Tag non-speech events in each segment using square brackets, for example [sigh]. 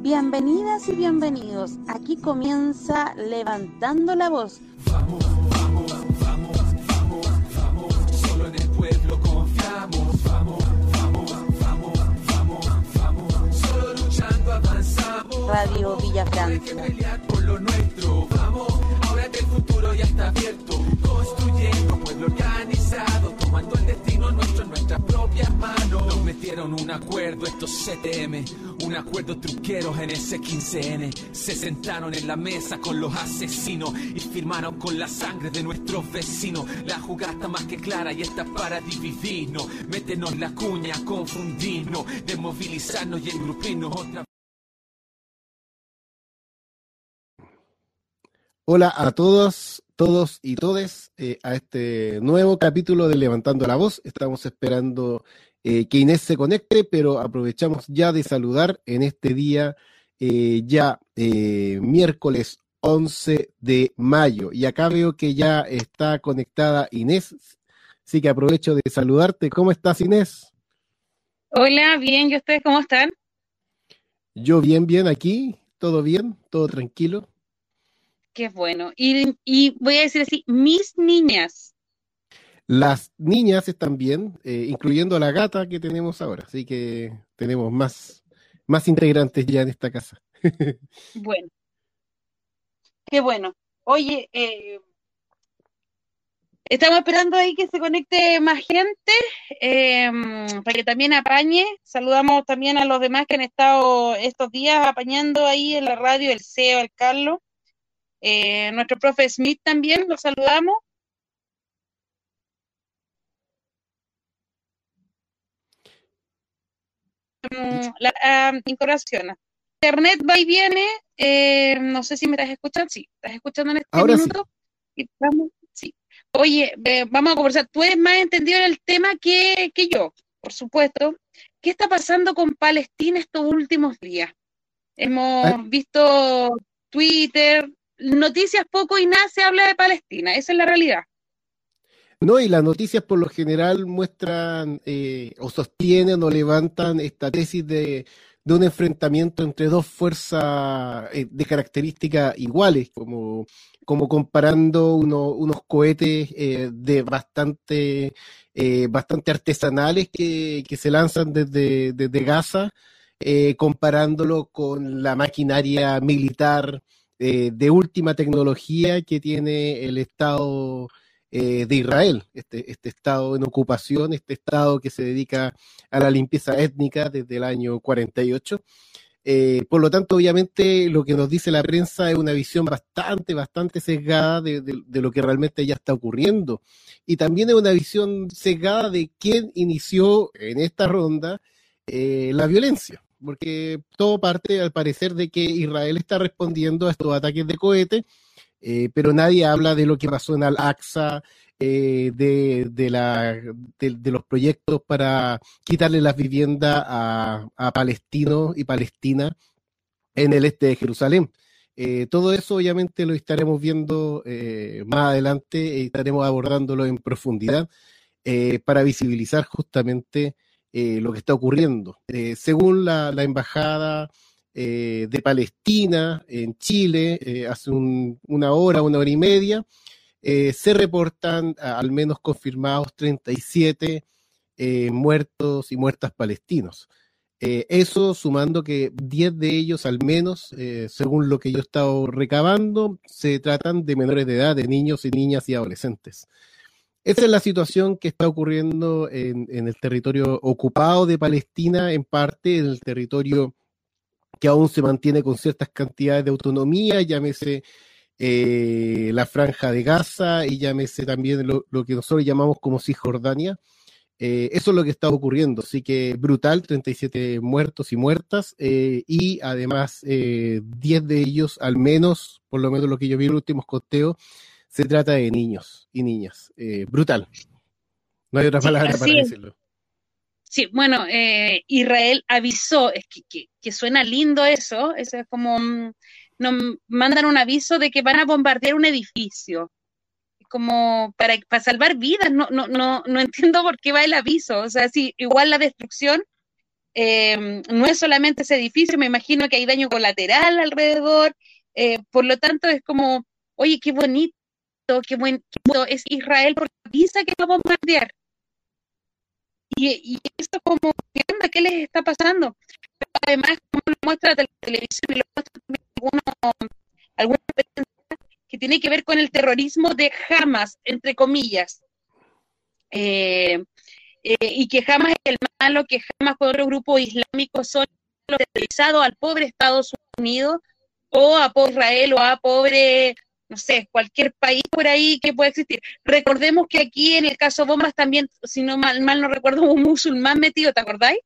Bienvenidas y bienvenidos. Aquí comienza Levantando la Voz. Vamos, vamos, vamos, vamos, vamos. Solo en el pueblo confiamos. Vamos, vamos, vamos, vamos, vamos. Solo luchando avanzamos. Radio Villa Hay que Francia. pelear por lo nuestro. Vamos, futuro ya está abierto. Construyendo pueblo organizado. Tomando el destino nuestro en nuestras propias manos. Nos metieron un acuerdo estos CTM. Un acuerdo truqueros en ese 15N. Se sentaron en la mesa con los asesinos. Y firmaron con la sangre de nuestros vecinos. La jugada está más que clara y está para dividirnos. Métenos la cuña, confundirnos. Desmovilizarnos y engrupirnos otra Hola a todos, todos y todes eh, a este nuevo capítulo de Levantando la Voz. Estamos esperando eh, que Inés se conecte, pero aprovechamos ya de saludar en este día, eh, ya miércoles 11 de mayo. Y acá veo que ya está conectada Inés, así que aprovecho de saludarte. ¿Cómo estás, Inés? Hola, bien, ¿y ustedes cómo están? Yo bien, bien aquí, todo bien, todo tranquilo. Qué bueno. Y, y voy a decir así, mis niñas. Las niñas están bien, eh, incluyendo a la gata que tenemos ahora, así que tenemos más, más integrantes ya en esta casa. [laughs] Bueno, qué bueno. Oye, eh, estamos esperando ahí que se conecte más gente eh, para que también apañe. Saludamos también a los demás que han estado estos días apañando ahí en la radio, el CEO, el Carlos. Eh, nuestro profe Smith también, lo saludamos. Mm, la ah, incorporación. Internet va y viene. eh, no sé si me estás escuchando. Sí, estás escuchando en este Ahora sí. minuto. Y vamos, sí. Oye, eh, vamos a conversar. Tú eres más entendido en el tema que, que yo, por supuesto. ¿Qué está pasando con Palestina estos últimos días? Hemos visto Twitter, noticias poco y nada se habla de Palestina. Esa es la realidad. No, y las noticias por lo general muestran eh, o sostienen o levantan esta tesis de, un enfrentamiento entre dos fuerzas eh, de características iguales, como, como comparando uno- unos cohetes eh, de bastante, eh, bastante artesanales que, que se lanzan desde, desde Gaza, comparándolo con la maquinaria militar eh, de última tecnología que tiene el Estado eh, de Israel, este, este estado en ocupación, este estado que se dedica a la limpieza étnica desde el año 48. Eh, por lo tanto, obviamente, lo que nos dice la prensa es una visión bastante, bastante sesgada de, lo que realmente ya está ocurriendo. Y también es una visión sesgada de quién inició en esta ronda eh, la violencia. Porque todo parte, al parecer, de que Israel está respondiendo a estos ataques de cohete eh, pero nadie habla de lo que pasó en Al-Aqsa, eh, de, de, de, los proyectos para quitarle las viviendas a, palestinos y palestinas en el este de Jerusalén. Eh, todo eso obviamente lo estaremos viendo más adelante y estaremos abordándolo en profundidad para visibilizar justamente eh, lo que está ocurriendo. Eh, según la, embajada eh, de Palestina en Chile, hace un- una hora, una hora y media, se reportan al menos confirmados 37 eh, muertos y muertas palestinos. Eso sumando que 10 de ellos al menos, según lo que yo he estado recabando, se tratan de menores de edad, de niños y niñas y adolescentes. Esa es la situación que está ocurriendo en, en el territorio ocupado de Palestina, en parte en el territorio que aún se mantiene con ciertas cantidades de autonomía, llámese eh, la franja de Gaza y llámese también lo, que nosotros llamamos como Cisjordania. Eh, eso es lo que está ocurriendo, así que brutal, 37 muertos y muertas, eh, y además eh, 10 de ellos, al menos, por lo menos lo que yo vi en los últimos conteos, se trata de niños y niñas. Eh, brutal. No hay otra palabra para decirlo. Sí, bueno, eh, Israel avisó, es que, que, que suena lindo eso, eso es como, mm, nos mandan un aviso de que van a bombardear un edificio, como para, para salvar vidas, no, no, no, no [laughs] entiendo por qué va el aviso, o sea, sí, igual la destrucción eh, no es solamente ese edificio, me imagino que hay daño colateral alrededor, eh, por lo tanto es como, oye, qué bonito, qué buen es Israel porque dice que lo vamos a bombardear. Y, y esto como, ¿qué les está pasando? Además, como lo muestra la televisión y alguna que tiene que ver con el terrorismo de Hamas, entre comillas. Eh, eh, y que jamás es el malo, que jamás por otro grupo islámico son los al pobre Estados Unidos o a Israel o a pobre, no sé, cualquier país por ahí que pueda existir. Recordemos que aquí en el caso Bombas también, si no mal, mal no recuerdo, un musulmán metido, ¿te acordáis?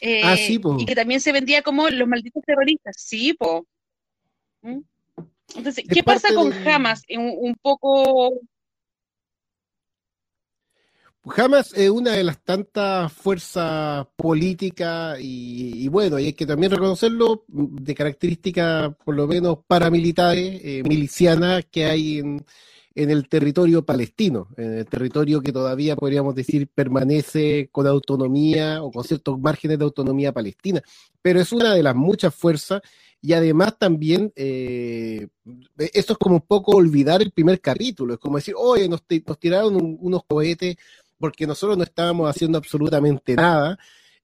Eh, ah, sí, Y que también se vendía como los malditos terroristas. Sí, po. ¿Mm? Entonces, ¿qué pasa con Hamas? un poco Hamas es una de las tantas fuerzas políticas y, bueno, y hay que también reconocerlo, de características por lo menos paramilitares, eh, milicianas que hay en, el territorio palestino, en el territorio que todavía podríamos decir permanece con autonomía o con ciertos márgenes de autonomía palestina, pero es una de las muchas fuerzas y además también eh, eso es como un poco olvidar el primer capítulo, es como decir, oye, nos, tiraron unos cohetes porque nosotros no estábamos haciendo absolutamente nada.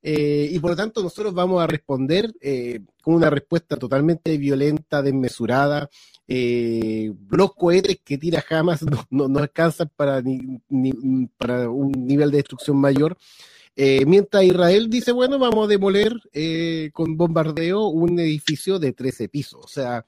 Eh, y por lo tanto nosotros vamos a responder eh, con una respuesta totalmente violenta, desmesurada. Eh, los cohetes que tira Hamas [laughs] no, no, alcanzan para, ni, para un nivel de destrucción mayor. mientras Israel dice, bueno, vamos a demoler con bombardeo un edificio de 13 pisos. O sea,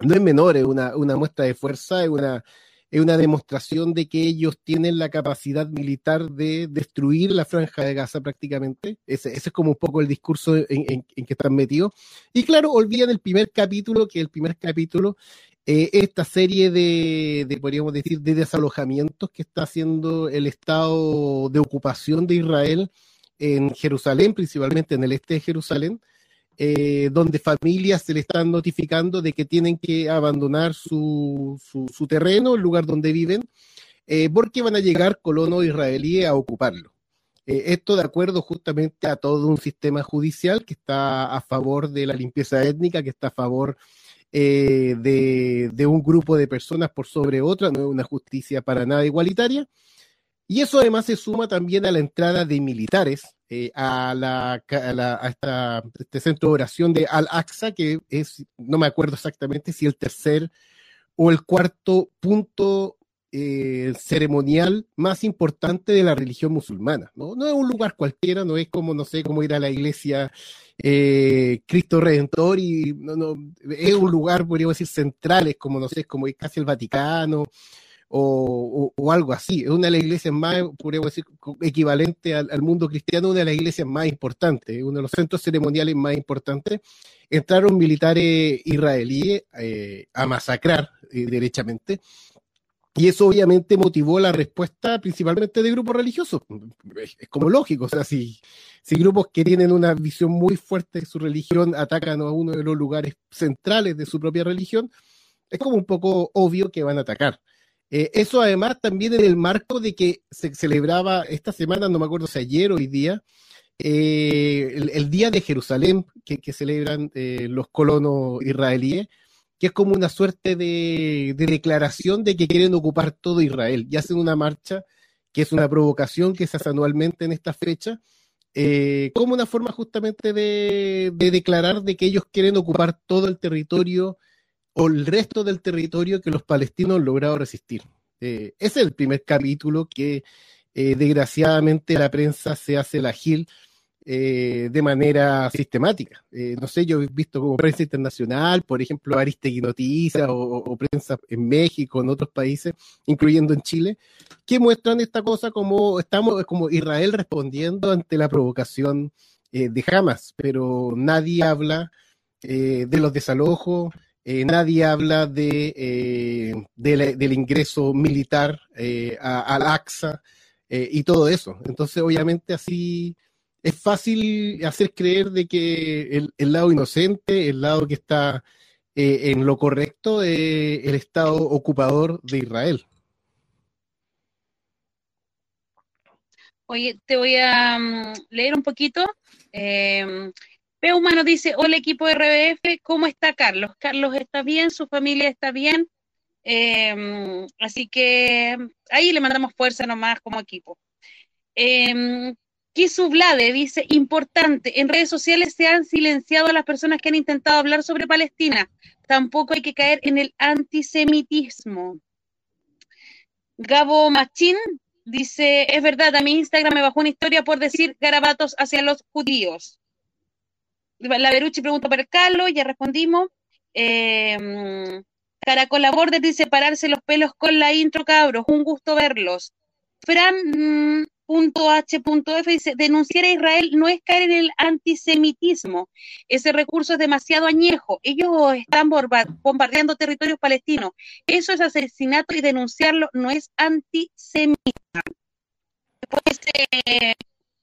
no es menor, es una, una muestra de fuerza, es una, es una demostración de que ellos tienen la capacidad militar de destruir la franja de Gaza prácticamente. Ese, es como un poco el discurso en, que están metidos. Y claro, olvidan el primer capítulo, que el primer capítulo, eh, esta serie de, de, podríamos decir, de desalojamientos que está haciendo el Estado de ocupación de Israel en Jerusalén, principalmente en el este de Jerusalén, eh, donde familias se le están notificando de que tienen que abandonar su, su, terreno, el lugar donde viven, eh, porque van a llegar colonos israelíes a ocuparlo. Eh, esto de acuerdo justamente a todo un sistema judicial que está a favor de la limpieza étnica, que está a favor de, de, un grupo de personas por sobre otra, no es una justicia para nada igualitaria. Y eso además se suma también a la entrada de militares eh, a, la, a, este centro de oración de Al-Aqsa, que es, no me acuerdo exactamente si el tercer o el cuarto punto eh, ceremonial más importante de la religión musulmana. ¿no? no es un lugar cualquiera, no es como, no sé, como ir a la iglesia eh, Cristo Redentor y no, no, es un lugar, podríamos decir, central, es como, no sé, es como casi el Vaticano o, algo así. Es una de las iglesias más, podríamos decir, equivalente al, mundo cristiano, una de las iglesias más importantes, uno de los centros ceremoniales más importantes. Entraron militares israelíes eh, a masacrar eh, derechamente. Y eso obviamente motivó la respuesta principalmente de grupos religiosos. Es, como lógico, o sea, si, si grupos que tienen una visión muy fuerte de su religión atacan a uno de los lugares centrales de su propia religión, es como un poco obvio que van a atacar. Eh, eso además también en el marco de que se celebraba esta semana, no me acuerdo si ayer o hoy día, eh, el, Día de Jerusalén que, celebran eh, los colonos israelíes, que es como una suerte de, declaración de que quieren ocupar todo Israel y hacen una marcha que es una provocación que se hace anualmente en esta fecha, como una forma justamente de, de declarar de que ellos quieren ocupar todo el territorio o el resto del territorio que los palestinos han logrado resistir. Eh, ese es el primer capítulo que eh, desgraciadamente la prensa se hace la gil eh, de manera sistemática. no sé, yo he visto como prensa internacional, por ejemplo, Aristegui Noticias o, o, prensa en México, en otros países, incluyendo en Chile, que muestran esta cosa como estamos como Israel respondiendo ante la provocación de Hamas, pero nadie habla de los desalojos, eh, nadie habla de, eh, del ingreso militar eh, al AXA y todo eso. Entonces, obviamente, así es fácil hacer creer de que el, lado inocente, el lado que está en lo correcto, es el Estado ocupador de Israel. Oye, te voy a mm, leer un poquito Eh, Peuma nos dice, hola equipo de RBF, ¿cómo está Carlos? Carlos está bien, su familia está bien, eh, así que ahí le mandamos fuerza nomás como equipo. Eh, Kisu Blade dice, importante, en redes sociales se han silenciado a las personas que han intentado hablar sobre Palestina. Tampoco hay que caer en el antisemitismo. Gabo Machín dice, es verdad, a mi Instagram me bajó una historia por decir garabatos hacia los judíos. La Berucci pregunta para Carlos, ya respondimos. Eh, Caracola Border dice pararse los pelos con la intro, cabros. Un gusto verlos. Fran H.F dice, denunciar a Israel no es caer en el antisemitismo. Ese recurso es demasiado añejo. Ellos están bombardeando territorios palestinos. Eso es asesinato y denunciarlo no es antisemita. Después eh,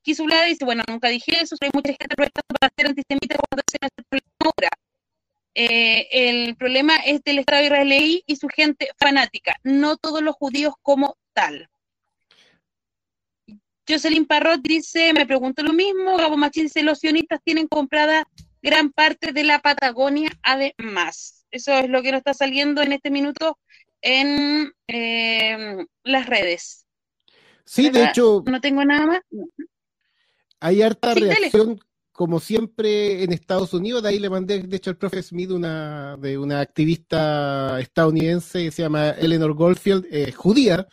Kisulada dice, bueno, nunca dije eso, hay mucha gente protestando para ser antisemita cuando se hace ahora. Eh, el problema es del Estado israelí y su gente fanática, no todos los judíos como tal. Jocelyn Parrot dice, me pregunto lo mismo, Gabo Machín dice, los sionistas tienen comprada gran parte de la Patagonia además. Eso es lo que nos está saliendo en este minuto en eh, las redes. Sí, de hecho. No tengo nada más. Hay harta reacción, como siempre, en Estados Unidos. De ahí le mandé, de hecho, al profe Smith una, de una activista estadounidense que se llama Eleanor Goldfield, eh, judía,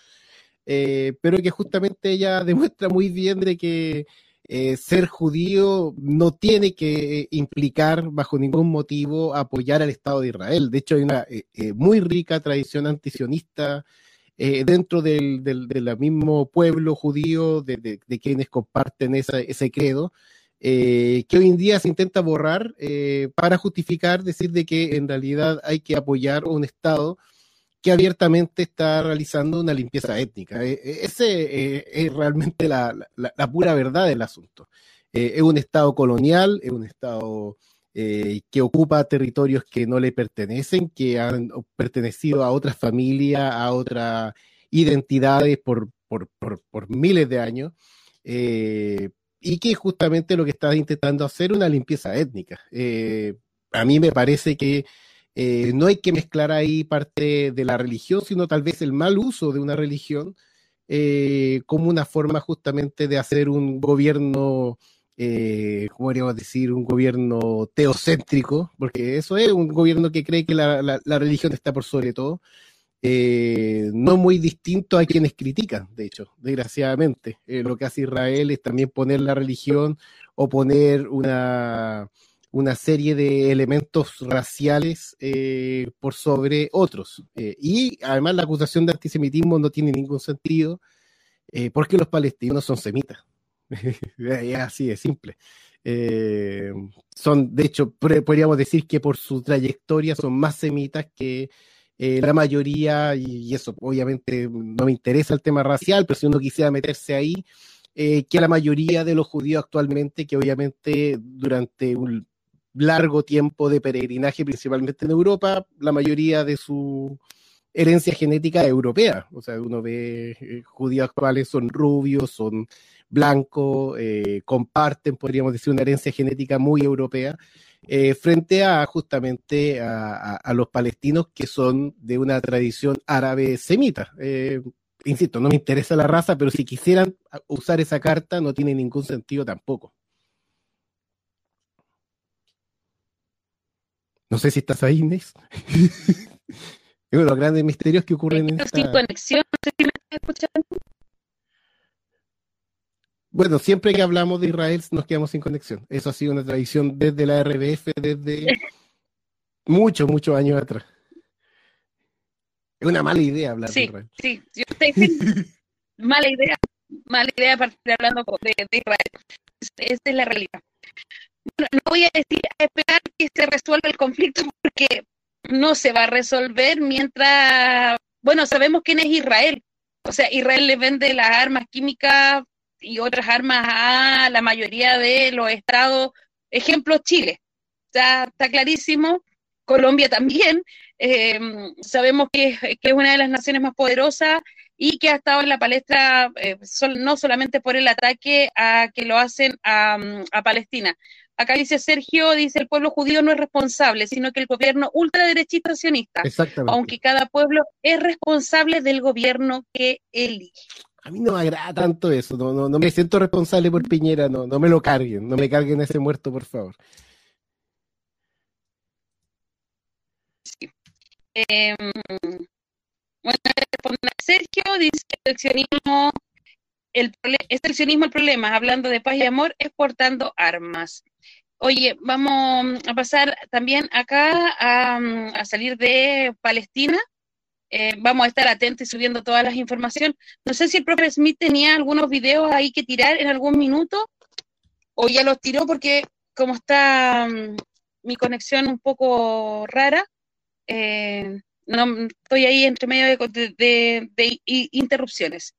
eh, pero que justamente ella [laughs] demuestra muy bien de que eh, ser judío no tiene que implicar bajo ningún motivo apoyar al Estado de Israel. De hecho, hay una eh, muy rica tradición antisionista eh, dentro del, del, del, mismo pueblo judío, de, de, quienes comparten esa, ese credo, eh, que hoy en día se intenta borrar eh, para justificar, decir de que en realidad hay que apoyar un Estado que abiertamente está realizando una limpieza étnica. Ese es realmente la, la, pura verdad del asunto. es un Estado colonial, es un Estado eh, que ocupa territorios que no le pertenecen, que han pertenecido a otras familias, a otras identidades por, miles de años, eh, y que justamente lo que está intentando hacer una limpieza étnica. Eh, a mí me parece que no hay que mezclar ahí parte de la religión, sino tal vez el mal uso de una religión como una forma justamente de hacer un gobierno eh, ¿cómo podríamos decir? Un gobierno teocéntrico, porque eso es un gobierno que cree que la, religión está por sobre todo, eh, no muy distinto a quienes critican, de hecho, desgraciadamente. Eh, lo que hace Israel es también poner la religión o poner una, una serie de elementos raciales eh, por sobre otros. Eh, y además la acusación de antisemitismo no tiene ningún sentido, porque los palestinos son semitas. [laughs] es así de simple. Eh, son, de hecho, podríamos decir que por su trayectoria son más semitas que eh, la mayoría, y, eso obviamente no me interesa el tema racial, pero si uno quisiera meterse ahí, eh, que la mayoría de los judíos actualmente, que obviamente durante un largo tiempo de peregrinaje, principalmente en Europa, la mayoría de su herencia genética europea. O sea, uno ve eh, judíos actuales son rubios, son blancos, eh, comparten, podríamos decir, una herencia genética muy europea, eh, frente a justamente a, a, a, los palestinos que son de una tradición árabe semita. Eh, insisto, no me interesa la raza, pero si quisieran usar esa carta no tiene ningún sentido tampoco. No sé si estás ahí, Inés. [laughs] es uno de los grandes misterios que ocurren en esta... Sin conexión, no sé si me estás escuchando. Bueno, siempre que hablamos de Israel nos quedamos sin conexión. Eso ha sido una tradición desde la RBF, desde muchos, muchos años atrás. Es una mala idea hablar sí, de Israel. Sí, yo te [laughs] mala idea, mala idea partir hablando de, de Israel. Esa es la realidad. Bueno, no voy a decir a esperar que se resuelva el conflicto [laughs] porque no se va a resolver mientras, bueno, sabemos quién es Israel. O sea, Israel le vende las armas químicas y otras armas a la mayoría de los estados, ejemplo Chile, está, está clarísimo, Colombia también, eh, sabemos que, que, es una de las naciones más poderosas y que ha estado en la palestra eh, no solamente por el ataque a que lo hacen a, a Palestina. Acá dice Sergio, dice el pueblo judío no es responsable, sino que el gobierno ultraderechista sionista, aunque cada pueblo es responsable del gobierno que elige. A mí no me agrada tanto eso, no, no, no me siento responsable por Piñera, no, no me lo carguen, no me carguen ese muerto, por favor. Sí. Eh, bueno, Sergio, dice que el sionismo, el, es el sionismo el problema, hablando de paz y amor, exportando armas. Oye, vamos a pasar también acá a, salir de Palestina. Eh, vamos a estar atentos subiendo todas las informaciones. No sé si el profe Smith tenía algunos videos ahí que tirar en algún minuto o ya los tiró porque como está mm, mi conexión un poco rara, eh, no estoy ahí entre medio de interrupciones.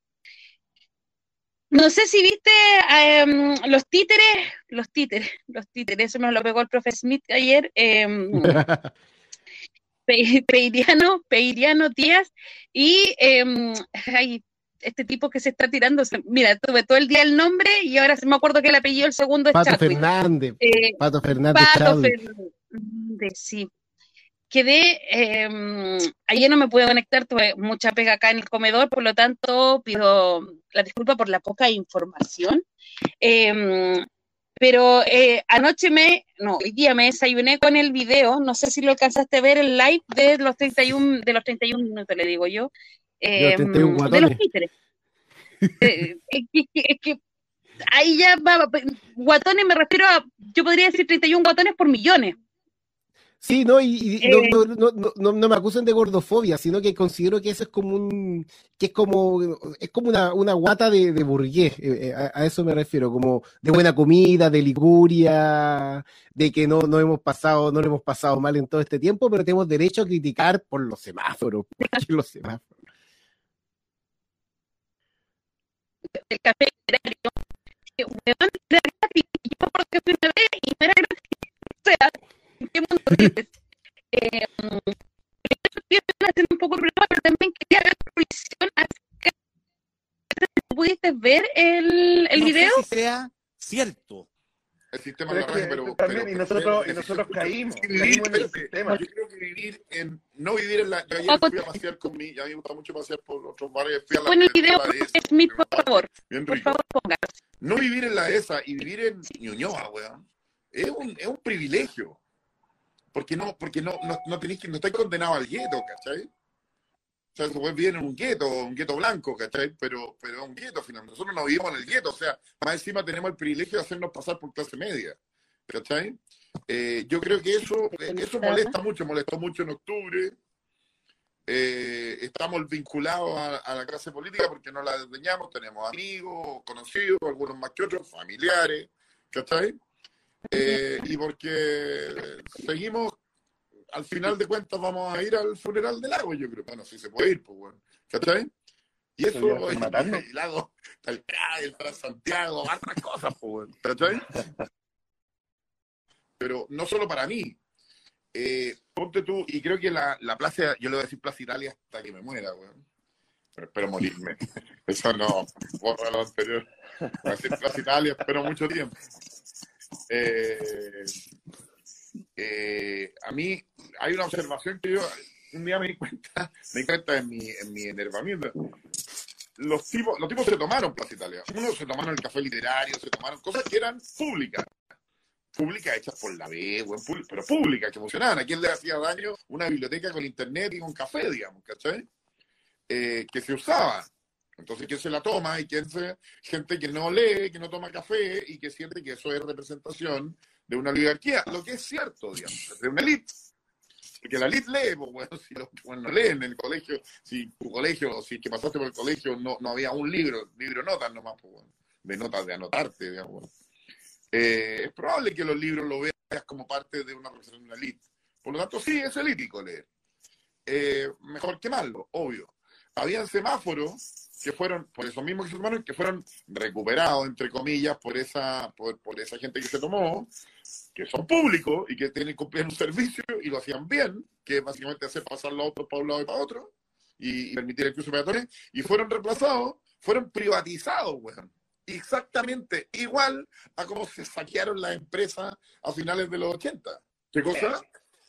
No sé si viste em, los títeres, los títeres, [laughs] los títeres, eso me lo pegó el profe Smith ayer. Eh, [laughs] Peiriano, Peiriano Díaz, y eh, este tipo que se está tirando, mira, tuve todo el día el nombre y ahora se me acuerdo que el apellido el segundo es Pato Fernández. Eh, Pato Fernández. Pato Fernández, sí quedé, eh, ayer no me pude conectar, tuve mucha pega acá en el comedor, por lo tanto pido la disculpa por la poca información. Em, pero eh, anoche me, no, hoy día me desayuné con el video, no sé si lo alcanzaste a ver, el live de los 31, de los 31 minutos, le digo yo, eh, de los títeres. Eh, es, que, ahí ya va, guatones me refiero a, yo podría decir 31 guatones por millones. Sí, no, y, eh. no, no, no, no, me acusan de gordofobia, sino que considero que eso es como un, que es como, es como una, una guata de, de burgués, eh, eh, a, eso me refiero, como de buena comida, de liguria, de que no, no hemos pasado, no lo hemos pasado mal en todo este tiempo, pero tenemos derecho a criticar por los semáforos, [laughs] por los semáforos. El café era yo porque una vez y era o sea, qué mundo vives? Eh, haciendo un poco el problema, pero también quería ver la ¿Pudiste ver el, el no video? Sé si sea cierto. El sistema pero, es que, pero, también, pero, y nosotros, pero, y nosotros caímos, caímos en el sistema. Yo creo que vivir en, no vivir en la. Yo ayer fui a pasear con mi, ya me gusta mucho pasear por otros barrios. Fui a la, bueno, el video es mi, por favor. Bien rico. Por favor, póngalo. No vivir en la ESA y vivir en Ñuñoa, weón, es un, es un privilegio porque no, porque no, no, no tenéis que, no estáis condenados al gueto, ¿cachai? O sea, se puede vivir en un gueto, un gueto blanco, ¿cachai? Pero, pero un gueto, finalmente. Nosotros no vivimos en el gueto, o sea, más encima tenemos el privilegio de hacernos pasar por clase media, ¿cachai? Eh, yo creo que eso, eso molesta mucho, molestó mucho en octubre. Eh, estamos vinculados a, a, la clase política porque no la desdeñamos, tenemos amigos, conocidos, algunos más que otros, familiares, ¿cachai? Eh, y porque seguimos, al final de cuentas vamos a ir al funeral del agua, yo creo. Bueno, si se puede ir, pues bueno. ¿Cachai? Y eso, es el lado, el Santiago, otras cosas, pues bueno. ¿Cachai? Pero no solo para mí. Eh, ponte tú, y creo que la, la plaza, yo le voy a decir Plaza Italia hasta que me muera, weón. Pero espero morirme. [laughs] Eso no, borra lo anterior. Voy a decir Plaza Italia, espero mucho tiempo. Eh, eh, a mí hay una observación que yo un día me di cuenta, [laughs] me di cuenta en mi, en mi enervamiento. Los tipos, los tipos se tomaron Plaza Italia. Unos se tomaron el café literario, se tomaron cosas que eran públicas. Públicas hechas por la B, pero públicas, que funcionaban. ¿A quién le hacía daño una biblioteca con internet y con café, digamos, ¿cachai? Eh, que se usaba. Entonces, ¿quién se la toma? Y quién se, gente que no lee, que no toma café y que siente que eso es representación de una oligarquía, lo que es cierto, digamos, de una élite. Porque la élite lee, pues bueno, si los bueno, no leen en el colegio, si tu colegio, si que pasaste por el colegio no, no había un libro, libro notas nomás, pues de notas de anotarte, digamos. Eh, es probable que los libros lo veas como parte de una representación de una élite. Por lo tanto, sí, es elítico leer. Eh, mejor quemarlo, obvio. Habían semáforos que fueron, por esos mismos que se tomaron, que fueron recuperados, entre comillas, por esa, por, por esa gente que se tomó, que son públicos y que tienen que cumplir un servicio y lo hacían bien, que básicamente hacer pasar los autos para un lado y para otro, y, permitir el cruce peatones, y fueron reemplazados, fueron privatizados, weón. Exactamente igual a cómo se saquearon las empresas a finales de los 80. ¿Qué cosa?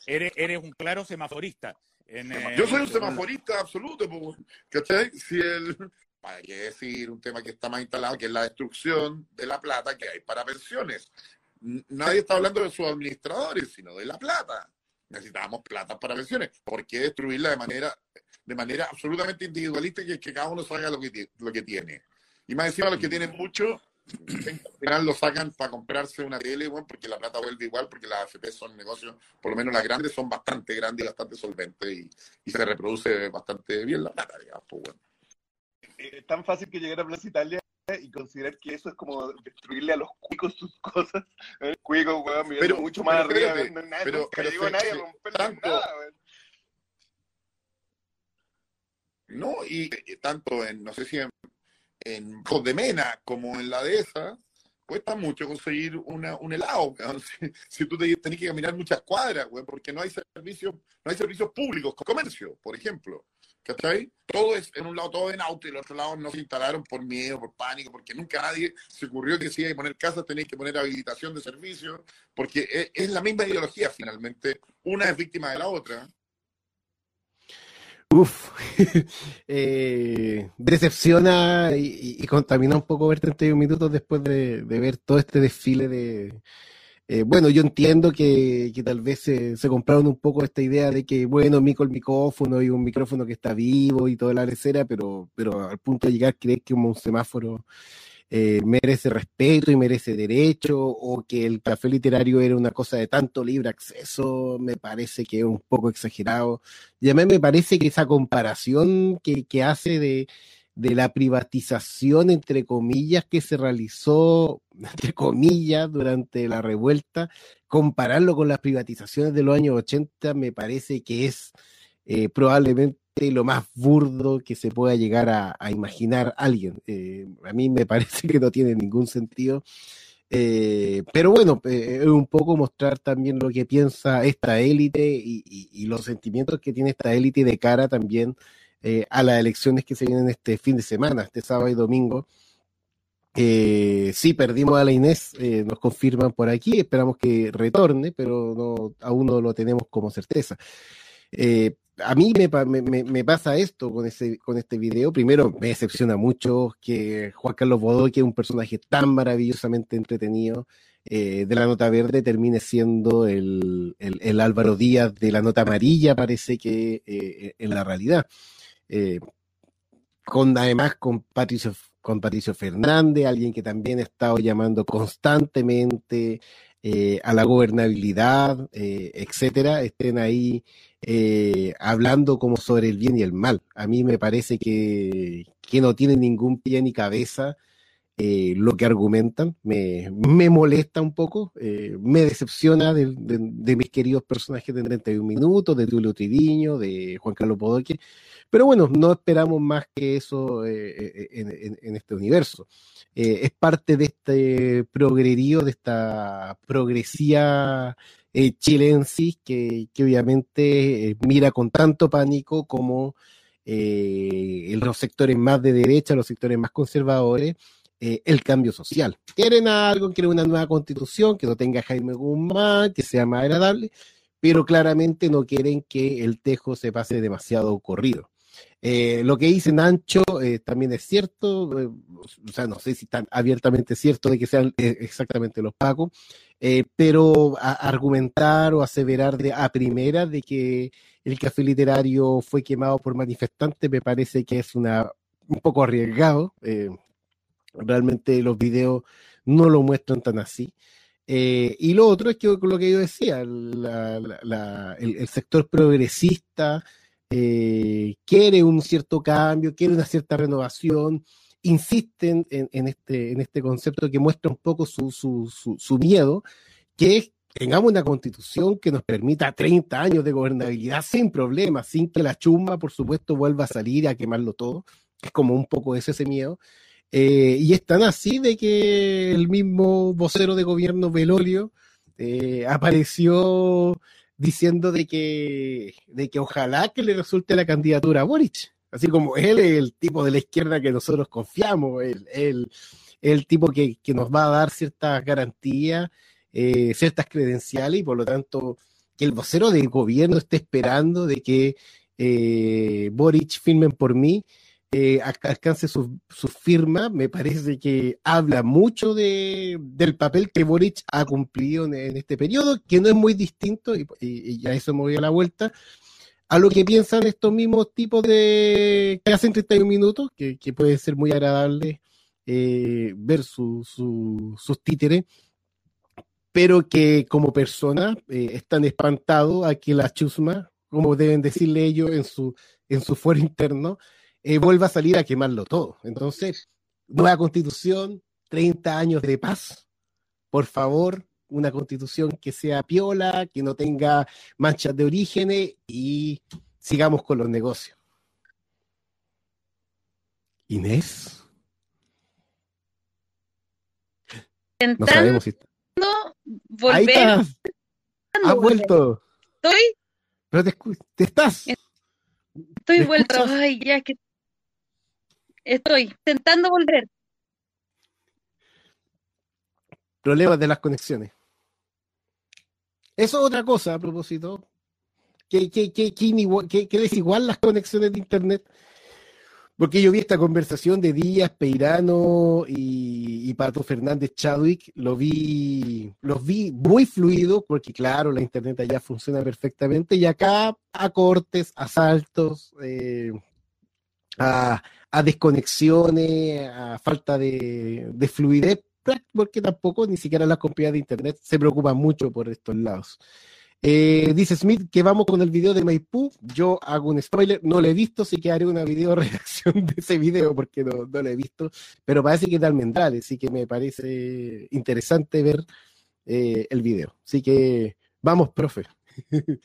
Eres, eres un claro semaforista. En, eh, Yo soy un semaforista absoluto, ¿cachai? Si el, para qué decir un tema que está más instalado, que es la destrucción de la plata que hay para pensiones. Nadie está hablando de sus administradores, sino de la plata. Necesitamos plata para pensiones. ¿Por qué destruirla de manera, de manera absolutamente individualista y que, que cada uno saca lo que, lo que tiene? Y más encima los que tienen mucho, al final lo sacan para comprarse una tele, bueno, porque la plata vuelve igual, porque las AFP son negocios, por lo menos las grandes son bastante grandes y bastante solventes y, y se reproduce bastante bien la plata, digamos, pues, bueno. Es tan fácil que llegar a Plaza Italia y considerar que eso es como destruirle a los cuicos sus [laughs] cosas. El cuico, weón, Pero- mucho más pero arriba. no, nada, pero- pero llegó nadie a se- romperle tanto- nada, weón. No, y eh, tanto en, no sé si en, en Cos de Mena como en la de esa, cuesta mucho conseguir una, un helado. [laughs] Si, tú te, tenés que caminar muchas cuadras, weón, porque no hay servicios, no hay servicios públicos, comercio, por ejemplo. ¿Cachai? Todo es, en un lado todo en auto y en el otro lado no se instalaron por miedo, por pánico, porque nunca nadie se ocurrió que si hay que poner casas tenéis que poner habilitación de servicios, porque es, es la misma ideología finalmente. Una es víctima de la otra. Uf, [laughs] eh, decepciona y, contamina un poco ver 31 minutos después de, ver todo este desfile de... eh, bueno, yo entiendo que, que tal vez se, compraron un poco esta idea de que, bueno, mico el micrófono y un micrófono que está vivo y toda la lecera, pero, pero al punto de llegar a creer que como un semáforo eh, merece respeto y merece derecho, o que el café literario era una cosa de tanto libre acceso, me parece que es un poco exagerado. Y además me parece que esa comparación que, que hace de, de la privatización, entre comillas, que se realizó, [laughs] entre comillas, durante la revuelta, compararlo con las privatizaciones de los años 80, me parece que es eh, probablemente lo más burdo que se pueda llegar a, imaginar alguien. Eh, a mí me [laughs] parece que no tiene ningún sentido. Eh, pero bueno, eh, un poco mostrar también lo que piensa esta élite y, y- y los sentimientos que tiene esta élite de cara también eh, a las elecciones que se vienen este fin de semana, este sábado y domingo. Sí, perdimos a la Inés, nos confirman por aquí, esperamos que retorne, pero aún no lo tenemos como certeza. A mí me, pa- me- me- me pasa esto con, este video. Primero, me decepciona mucho que Juan Carlos Bodoy, que es un personaje tan maravillosamente entretenido, eh, de la nota verde termine siendo el Álvaro Díaz de la nota amarilla, parece que eh, en la realidad. Eh, con además con Patricio, con Patricio Fernández, alguien que también ha estado llamando constantemente eh, a la gobernabilidad, eh, etcétera, estén ahí eh, hablando como sobre el bien y el mal. A mí me parece que, que no tiene ningún pie ni cabeza eh, lo que argumentan. Me, me molesta un poco, eh, me decepciona de, de- de mis queridos personajes de 31 minutos, de Tulio Triviño, de Juan Carlos Bodoque. Pero bueno, no esperamos más que eso eh, eh, en, en- en este universo. Eh, es parte de este progrerío, de esta progresía eh, chilensis que, que obviamente eh, mira con tanto pánico como eh, los sectores más de derecha, los sectores más conservadores, eh, el cambio social. Quieren algo, quieren una nueva constitución que no tenga Jaime Guzmán, que sea más agradable, pero claramente no quieren que el tejo se pase demasiado corrido. Eh, lo que dice Nacho eh, también es cierto, o sea, no sé si tan abiertamente cierto de que sean exactamente los pagos, pero argumentar o aseverar de, a primera de que el café literario fue quemado por manifestantes me parece que es una un poco arriesgado. Realmente los videos no lo muestran tan así. Eh, y lo otro es que lo que yo decía, el, sector progresista eh, quiere un cierto cambio, quiere una cierta renovación, insisten en, este, en este concepto que muestra un poco su, su, su, su miedo, que es tengamos una constitución que nos permita 30 años de gobernabilidad sin problemas, sin que la chumba, por supuesto, vuelva a salir a quemarlo todo. Es como un poco ese, ese miedo. Eh, y es tan así de que el mismo vocero de gobierno, Belolio, eh, apareció diciendo de que, de que ojalá que le resulte la candidatura a Boric. Así como él es el tipo de la izquierda que nosotros confiamos, él, él- el tipo que, que nos va a dar ciertas garantías, eh, ciertas credenciales y por lo tanto que el vocero del gobierno esté esperando de que Boric firmen por mí, eh, al- alcance su, firma, me parece que habla mucho de, del papel que Boric ha cumplido en, en este periodo, que no es muy distinto, y, y- a eso me voy a la vuelta, a lo que piensan estos mismos tipos de que hacen 31 minutos, que, puede ser muy agradable eh, ver su- su- sus títeres, pero que como persona eh, están espantados a que la chusma, como deben decirle ellos en su, en su fuero interno, eh, vuelva a salir a quemarlo todo. Entonces, nueva constitución, 30 años de paz, por favor, una constitución que sea piola, que no tenga manchas de orígenes y sigamos con los negocios. Inés, no sabemos si... Ahí volver. estás, has vuelto, Estoy, pero te, te estás. estoy ¿Me vuelto. escuchas? Ay, ya que estoy intentando volver. problemas de las conexiones. Eso es otra cosa a propósito. Que, que, que, desigual las conexiones de internet. Porque yo vi esta conversación de Díaz, Peirano y, y Pato Fernández Chadwick, lo vi, los vi muy fluidos, porque claro, la internet allá funciona perfectamente, y acá a cortes, a saltos, eh, a, a desconexiones, a falta de, de fluidez, porque tampoco ni siquiera las compañías de internet se preocupan mucho por estos lados. Eh, dice Smith que vamos con el video de Maipú. Yo hago un spoiler, no lo he visto, sí que haré una video [laughs] reacción de ese video porque no, no lo he visto, pero parece que es de Almendrales, así que me parece interesante ver eh, el video. Así que vamos, profe. [laughs]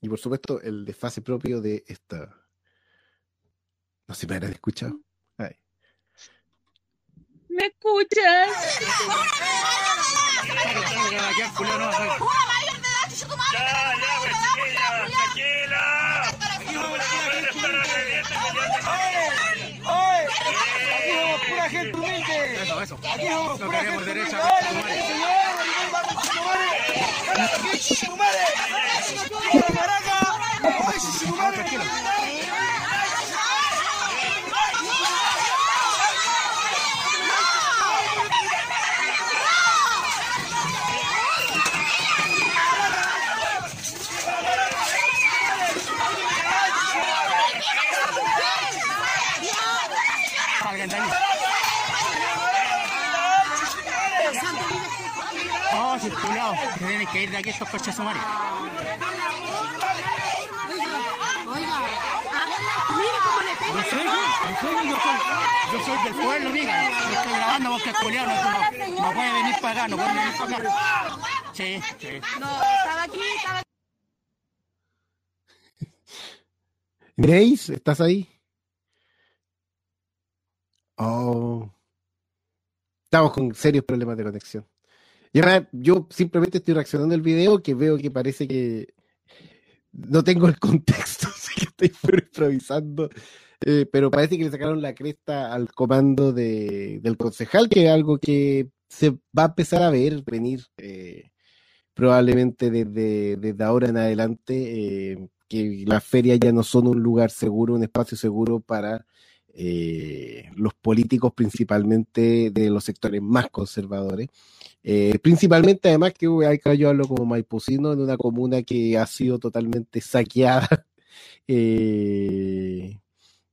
y por supuesto, el desfase propio de esta. No sé si me habrán escuchado. Ay. ¿Me escuchas? pura gente humilde. Eso, eso. Aquí somos pura gente derecha, humilde. Salgan de ahí. No, culiao, te tienen que ir de aquí estos coches sumarios. Yo soy, yo soy, yo soy, yo soy del pueblo, diga. Yo estoy grabando porque culiao no, no, no puede venir para acá, no puede venir para acá. Sí, sí. Grace, ¿estás ahí? Oh. Estamos con serios problemas de conexión. Y yo simplemente estoy reaccionando al video que veo que parece que no tengo el contexto, [laughs] así que estoy improvisando. Eh, pero parece que le sacaron la cresta al comando de, del concejal, que es algo que se va a empezar a ver venir eh, probablemente desde, desde ahora en adelante, eh, que las ferias ya no son un lugar seguro, un espacio seguro para eh, los políticos, principalmente de los sectores más conservadores. Eh, principalmente, además, que que yo hablo como maipucino en una comuna que ha sido totalmente saqueada. [laughs] Eh,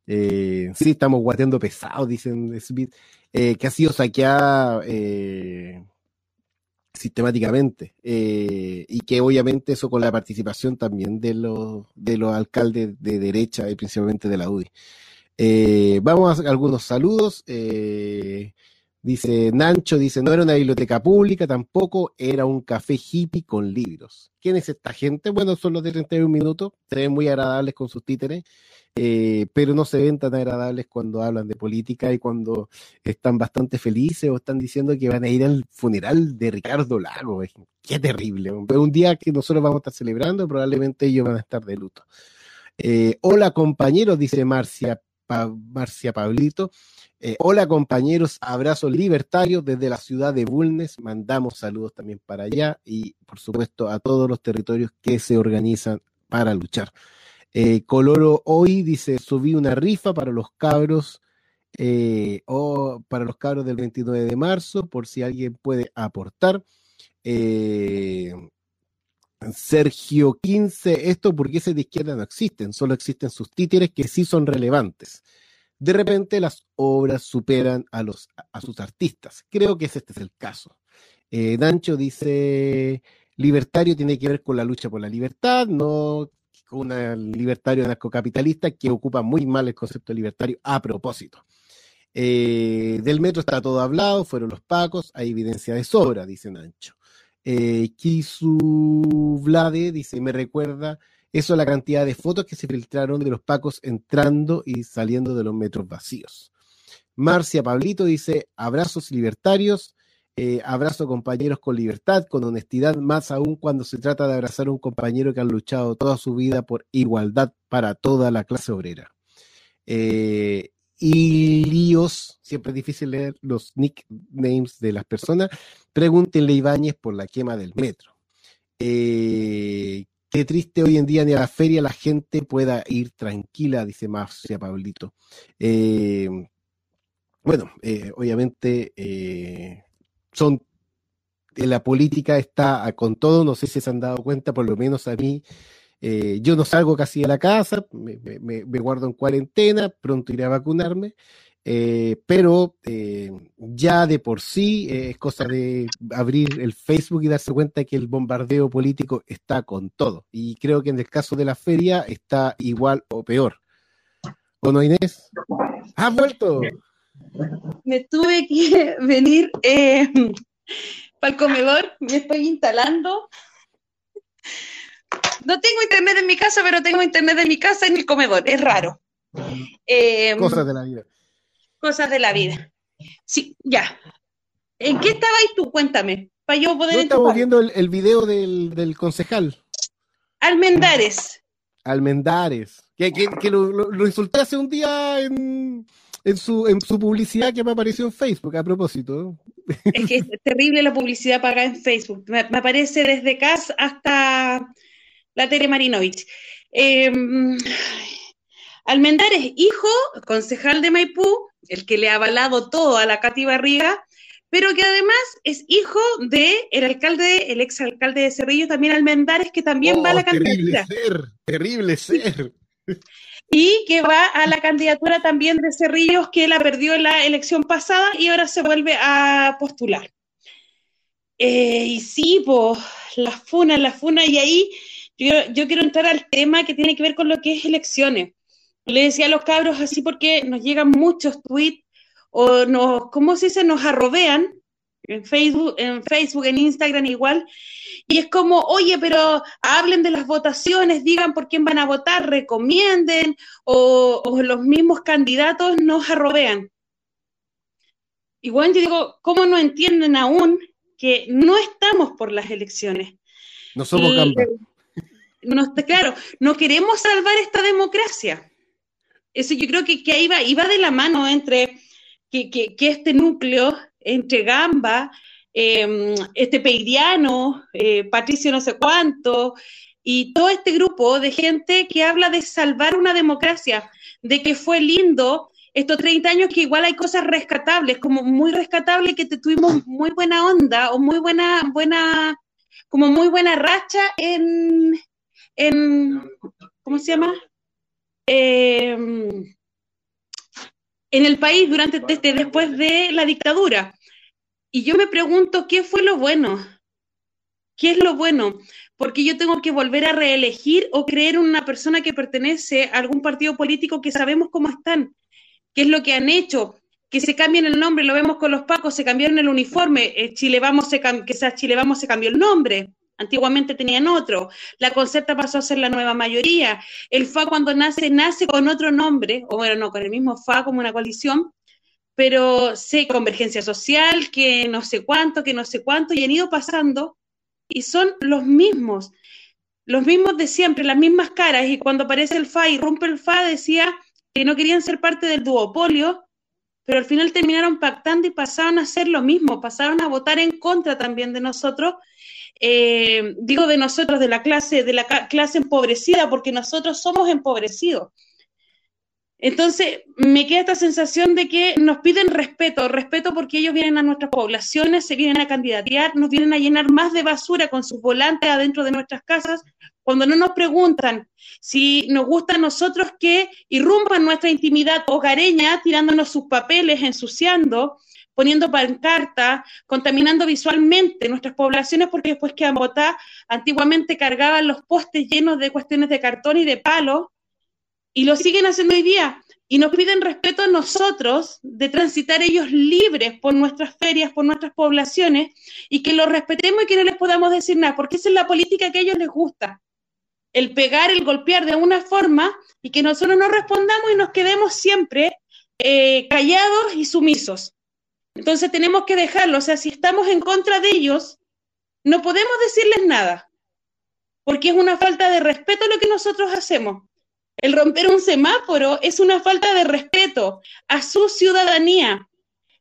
eh, sí, estamos guateando pesados, dicen Smith, que ha sido saqueada sistemáticamente y que obviamente eso con la participación también de los, de los alcaldes de derecha y principalmente de la UDI. Eh, vamos a hacer algunos saludos. eh, dice Nancho, dice, no era una biblioteca pública, tampoco era un café hippie con libros. ¿Quién es esta gente? Bueno, son los de 31 minutos, se ven muy agradables con sus títeres. eh, pero no se ven tan agradables cuando hablan de política y cuando están bastante felices o están diciendo que van a ir al funeral de Ricardo Lago. Qué terrible. Un día que nosotros vamos a estar celebrando, probablemente ellos van a estar de luto. Hola compañeros, dice Marcia, Marcia Pablito. Eh, hola compañeros, abrazos libertarios desde la ciudad de Bulnes. Mandamos saludos también para allá y por supuesto a todos los territorios que se organizan para luchar. Eh, Coloro hoy dice, subí una rifa para los cabros eh, o para los cabros del 29 de marzo, por si alguien puede aportar. Eh, Sergio 15, esto ese de izquierda no existen, solo existen sus títeres que sí son relevantes. De repente las obras superan a, los, a sus artistas. Creo que este es el caso. Dancho dice, libertario tiene que ver con la lucha por la libertad, no una libertario narcocapitalista que ocupa muy mal el concepto libertario a propósito. Eh, del metro está todo hablado, fueron los pacos, hay evidencia de sobra, dice Nancho. Eh, Kisu Vlade dice, me recuerda eso la cantidad de fotos que se filtraron de los pacos entrando y saliendo de los metros vacíos. Marcia Pablito dice, abrazos libertarios, eh, abrazo compañeros con libertad, con honestidad, más aún cuando se trata de abrazar a un compañero que ha luchado toda su vida por igualdad para toda la clase obrera. Eh, y líos, siempre es difícil leer los nicknames de las personas. Pregúntenle Ibáñez por la quema del metro. Eh, qué triste hoy en día ni a la feria la gente pueda ir tranquila, dice Marcia Pablito. bueno, obviamente son la política está con todo, no sé si se han dado cuenta, por lo menos a mí, eh, yo no salgo casi de la casa, me, guardo en cuarentena, pronto iré a vacunarme, eh, pero eh, ya de por sí es cosa de abrir el Facebook y darse cuenta que el bombardeo político está con todo. Y creo que en el caso de la feria está igual o peor. ¿O no, Inés? ¡Ha vuelto! me tuve que [laughs] venir eh, [laughs] para el comedor, me estoy instalando. No tengo internet en mi casa, pero tengo internet en mi casa en el comedor, es raro. Eh, cosas de la vida. Cosas de la vida. Sí, ya. ¿En qué estabas tú? Cuéntame, para yo poder... estamos viendo el, video del, concejal. Almendares. Almendares. Que, que, lo, lo, insulté hace un día en, en su, en su publicidad que me apareció en Facebook, a propósito. Es que es terrible la publicidad pagada en Facebook. Me, aparece desde CAS hasta la Tere Marinovich. Eh, Almendares, hijo, concejal de Maipú, el que le ha avalado todo a la Cati Barriga, pero que además es hijo de el alcalde, el exalcalde de Cerrillo, también Almendares, que también va a la candidatura. Terrible ser, terrible ser y que va a la candidatura también de Cerrillos, que la perdió en la elección pasada y ahora se vuelve a postular. Eh, y sí, pues, la funa, la funa, y ahí yo, quiero entrar al tema que tiene que ver con lo que es elecciones. Le decía a los cabros así porque nos llegan muchos tweets o nos, ¿cómo se dice? Nos arrobean en Facebook, en Facebook, en Instagram igual, y es como, oye, pero hablen de las votaciones, digan por quién van a votar, recomienden, o, los mismos candidatos nos arrobean. Igual yo digo, ¿cómo no entienden aún que no estamos por las elecciones? No somos no, Claro, no queremos salvar esta democracia. Eso yo creo que, que ahí va, va de la mano entre que, que, que este núcleo, entre Gamba, Em, este Peidiano, eh, Patricio no sé cuánto, y todo este grupo de gente que habla de salvar una democracia, de que fue lindo estos 30 años que igual hay cosas rescatables, como muy rescatable que te tuvimos muy buena onda o muy buena, buena, como muy buena racha en, en ¿cómo se llama? Em, en el país durante desde después de la dictadura. Y yo me pregunto, ¿qué fue lo bueno? ¿Qué es lo bueno? Porque yo tengo que volver a reelegir o creer en una persona que pertenece a algún partido político que sabemos cómo están, qué es lo que han hecho, que se cambien el nombre, lo vemos con los pacos, se cambiaron el uniforme, eh, Chile Vamos, se Chile Vamos, se cambió el nombre. Antiguamente tenían otro. La concerta pasó a ser la nueva mayoría. El FA cuando nace, nace con otro nombre, o bueno, no, con el mismo FA como una coalición, pero sé convergencia social, que no sé cuánto, que no sé cuánto, y han ido pasando y son los mismos, los mismos de siempre, las mismas caras, y cuando aparece el FA y rompe el FA decía que no querían ser parte del duopolio, pero al final terminaron pactando y pasaron a hacer lo mismo, pasaron a votar en contra también de nosotros, eh, digo de nosotros, de la clase, de la clase empobrecida, porque nosotros somos empobrecidos. Entonces, me queda esta sensación de que nos piden respeto, respeto porque ellos vienen a nuestras poblaciones, se vienen a candidatear, nos vienen a llenar más de basura con sus volantes adentro de nuestras casas, cuando no nos preguntan si nos gusta a nosotros que irrumpan nuestra intimidad hogareña, tirándonos sus papeles, ensuciando, poniendo pancarta, contaminando visualmente nuestras poblaciones, porque después que Bogotá antiguamente cargaban los postes llenos de cuestiones de cartón y de palo, y lo siguen haciendo hoy día. Y nos piden respeto a nosotros de transitar ellos libres por nuestras ferias, por nuestras poblaciones, y que los respetemos y que no les podamos decir nada, porque esa es la política que a ellos les gusta el pegar, el golpear de una forma y que nosotros no respondamos y nos quedemos siempre eh, callados y sumisos. Entonces tenemos que dejarlo, o sea, si estamos en contra de ellos, no podemos decirles nada, porque es una falta de respeto lo que nosotros hacemos. El romper un semáforo es una falta de respeto a su ciudadanía.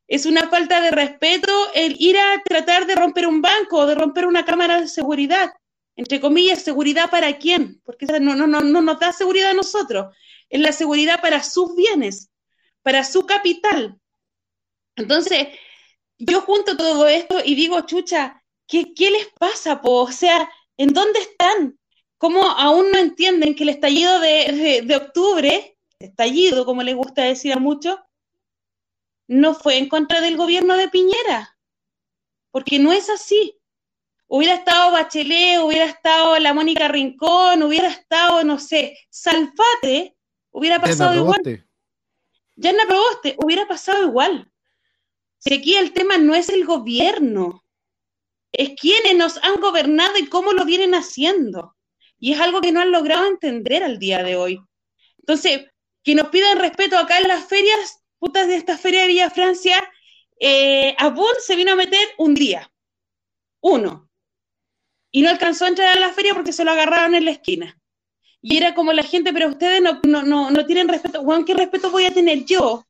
Es una falta de respeto el ir a tratar de romper un banco o de romper una cámara de seguridad entre comillas, seguridad para quién, porque no, no, no, no nos da seguridad a nosotros, es la seguridad para sus bienes, para su capital. Entonces, yo junto todo esto y digo, chucha, ¿qué, qué les pasa? Po? O sea, ¿en dónde están? ¿Cómo aún no entienden que el estallido de, de octubre, estallido, como les gusta decir a muchos, no fue en contra del gobierno de Piñera? Porque no es así hubiera estado Bachelet, hubiera estado la Mónica Rincón, hubiera estado, no sé, Salfate, hubiera pasado igual. Ya no Proboste, hubiera pasado igual. Si aquí el tema no es el gobierno, es quienes nos han gobernado y cómo lo vienen haciendo. Y es algo que no han logrado entender al día de hoy. Entonces, que nos pidan respeto acá en las ferias, putas de esta feria de Villa Francia, eh, se vino a meter un día. Uno y no alcanzó a entrar a la feria porque se lo agarraron en la esquina. Y era como la gente, pero ustedes no, no, no, tienen respeto. Juan, ¿qué respeto voy a tener yo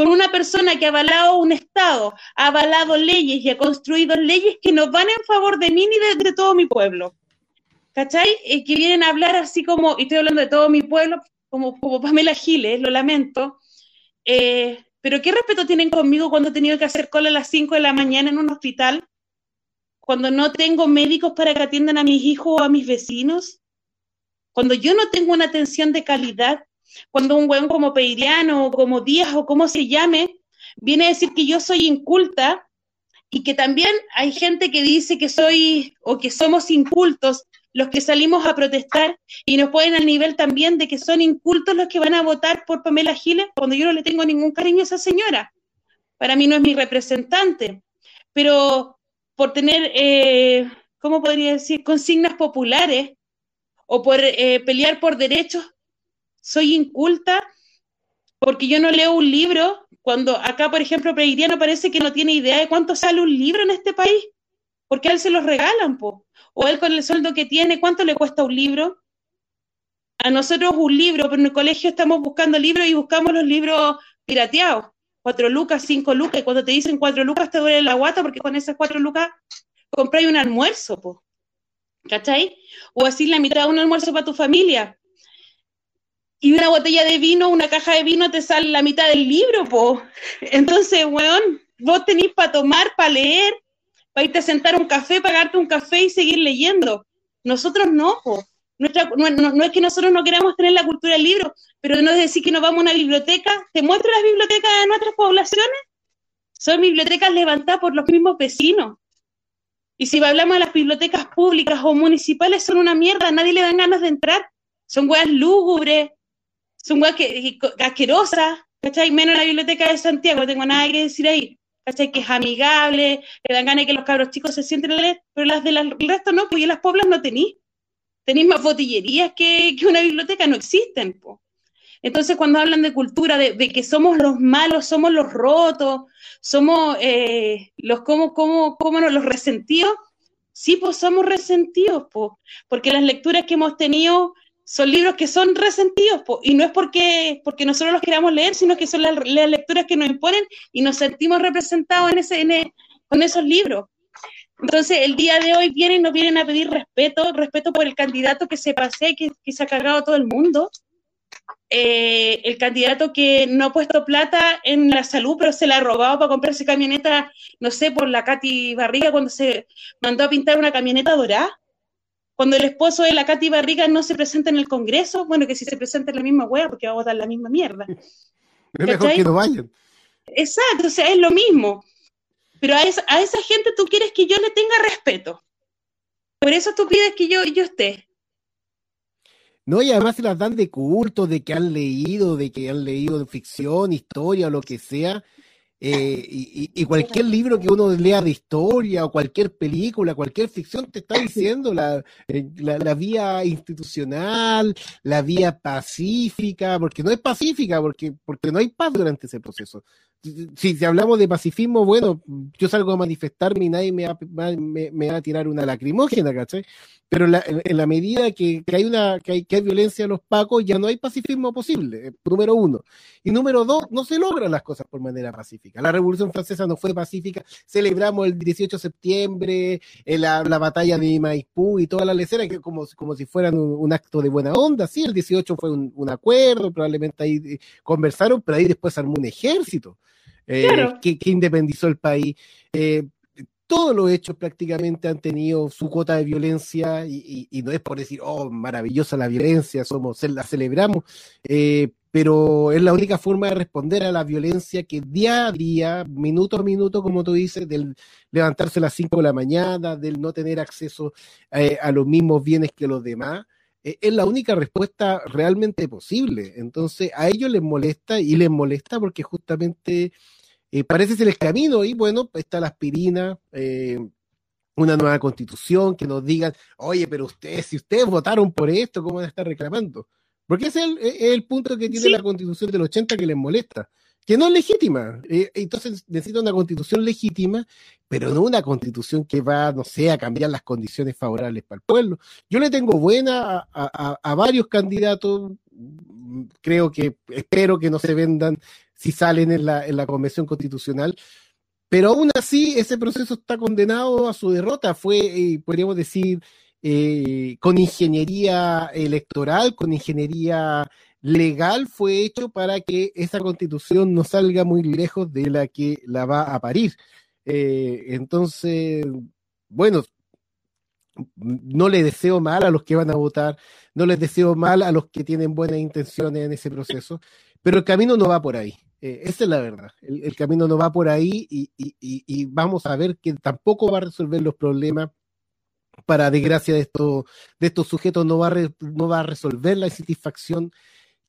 con una persona que ha avalado un Estado, ha avalado leyes y ha construido leyes que no van en favor de mí ni de, todo mi pueblo? ¿Cachai? Que vienen a hablar así como, y estoy hablando de todo mi pueblo, como, como Pamela Giles, lo lamento. Eh, pero ¿qué respeto tienen conmigo cuando he tenido que hacer cola a las 5 de la mañana en un hospital? cuando no tengo médicos para que atiendan a mis hijos o a mis vecinos, cuando yo no tengo una atención de calidad, cuando un hueón como Peiriano o como Díaz o como se llame, viene a decir que yo soy inculta y que también hay gente que dice que soy o que somos incultos los que salimos a protestar y nos ponen al nivel también de que son incultos los que van a votar por Pamela Giles cuando yo no le tengo ningún cariño a esa señora. Para mí no es mi representante. Pero por tener, eh, ¿cómo podría decir?, consignas populares o por eh, pelear por derechos. Soy inculta porque yo no leo un libro. Cuando acá, por ejemplo, Preiriano parece que no tiene idea de cuánto sale un libro en este país, porque a él se los regalan, po. o él con el sueldo que tiene, ¿cuánto le cuesta un libro? A nosotros un libro, pero en el colegio estamos buscando libros y buscamos los libros pirateados cuatro lucas, cinco lucas, y cuando te dicen cuatro lucas te duele la guata porque con esas cuatro lucas compráis un almuerzo, po. ¿cachai? O así la mitad de un almuerzo para tu familia. Y una botella de vino, una caja de vino te sale la mitad del libro, po. Entonces, weón, vos tenés para tomar, para leer, para irte a sentar un café, pagarte un café y seguir leyendo. Nosotros no, po no, es que nosotros no queramos tener la cultura del libro, pero no es decir que nos vamos a una biblioteca. ¿Te muestro las bibliotecas de nuestras poblaciones? Son bibliotecas levantadas por los mismos vecinos. Y si hablamos de las bibliotecas públicas o municipales, son una mierda, nadie le dan ganas de entrar. Son hueas lúgubres, son hueas asquerosas, ¿cachai? Menos la biblioteca de Santiago, no tengo nada que decir ahí, ¿cachai? Que es amigable, que dan ganas de que los cabros chicos se sienten a leer, pero las del resto no, pues y las poblas no tenéis. Tenéis más botillerías que, que una biblioteca, no existen, pues. Entonces, cuando hablan de cultura, de, de, que somos los malos, somos los rotos, somos eh, los como, como, como los resentidos, sí, pues somos resentidos, pues, porque las lecturas que hemos tenido son libros que son resentidos, y no es porque, porque nosotros los queramos leer, sino que son las, las lecturas que nos imponen y nos sentimos representados en ese, en el, con esos libros. Entonces, el día de hoy vienen, nos vienen a pedir respeto, respeto por el candidato que se pase, que, que se ha cargado todo el mundo, eh, el candidato que no ha puesto plata en la salud, pero se la ha robado para comprarse camioneta, no sé, por la Katy Barriga cuando se mandó a pintar una camioneta dorada. Cuando el esposo de la Katy Barriga no se presenta en el Congreso, bueno, que si se presenta en la misma hueá, porque va a votar la misma mierda. Es mejor que no vayan. Exacto, o sea, es lo mismo. Pero a esa, a esa gente tú quieres que yo le tenga respeto. Por eso tú pides que yo, yo esté. No, y además se las dan de culto, de que han leído, de que han leído ficción, historia lo que sea. Eh, y, y, cualquier libro que uno lea de historia o cualquier película, cualquier ficción te está [laughs] diciendo la, eh, la, la, vía institucional, la vía pacífica, porque no es pacífica, porque, porque no hay paz durante ese proceso. Si, si hablamos de pacifismo, bueno, yo salgo a manifestarme y nadie me va, a tirar una lacrimógena, ¿cachai? Pero en la, en la medida que, hay una, que hay, que hay violencia a los pacos, ya no hay pacifismo posible, eh, número uno. Y número dos, no se logran las cosas por manera pacífica. La Revolución Francesa no fue pacífica. Celebramos el 18 de septiembre, eh, la, la, batalla de Maipú y toda la lecera, que como, como si fueran un, un, acto de buena onda. Sí, el 18 fue un, un acuerdo, probablemente ahí eh, conversaron, pero ahí después armó un ejército. Eh, claro. que, que, independizó el país. Eh, todos los hechos prácticamente han tenido su cuota de violencia y, y, y, no es por decir, oh, maravillosa la violencia, somos, la celebramos, eh, pero es la única forma de responder a la violencia que día a día, minuto a minuto, como tú dices, del levantarse a las 5 de la mañana, del no tener acceso eh, a los mismos bienes que los demás, eh, es la única respuesta realmente posible. Entonces, a ellos les molesta y les molesta porque justamente eh, parece ser el camino y bueno, está la aspirina, eh, una nueva constitución que nos digan, oye, pero ustedes, si ustedes votaron por esto, ¿cómo van a estar reclamando? Porque ese es el, es el punto que tiene sí. la constitución del 80 que les molesta, que no es legítima. Eh, entonces necesita una constitución legítima, pero no una constitución que va, no sé, a cambiar las condiciones favorables para el pueblo. Yo le tengo buena a, a, a varios candidatos, creo que, espero que no se vendan si salen en la, en la convención constitucional. Pero aún así, ese proceso está condenado a su derrota. Fue, eh, podríamos decir, eh, con ingeniería electoral, con ingeniería legal, fue hecho para que esa constitución no salga muy lejos de la que la va a parir. Eh, entonces, bueno, no le deseo mal a los que van a votar, no les deseo mal a los que tienen buenas intenciones en ese proceso, pero el camino no va por ahí. Eh, esa es la verdad. El, camino no va por ahí y, vamos a ver que tampoco va a resolver los problemas. Para desgracia de, esto, de estos sujetos, no va, no va a resolver la insatisfacción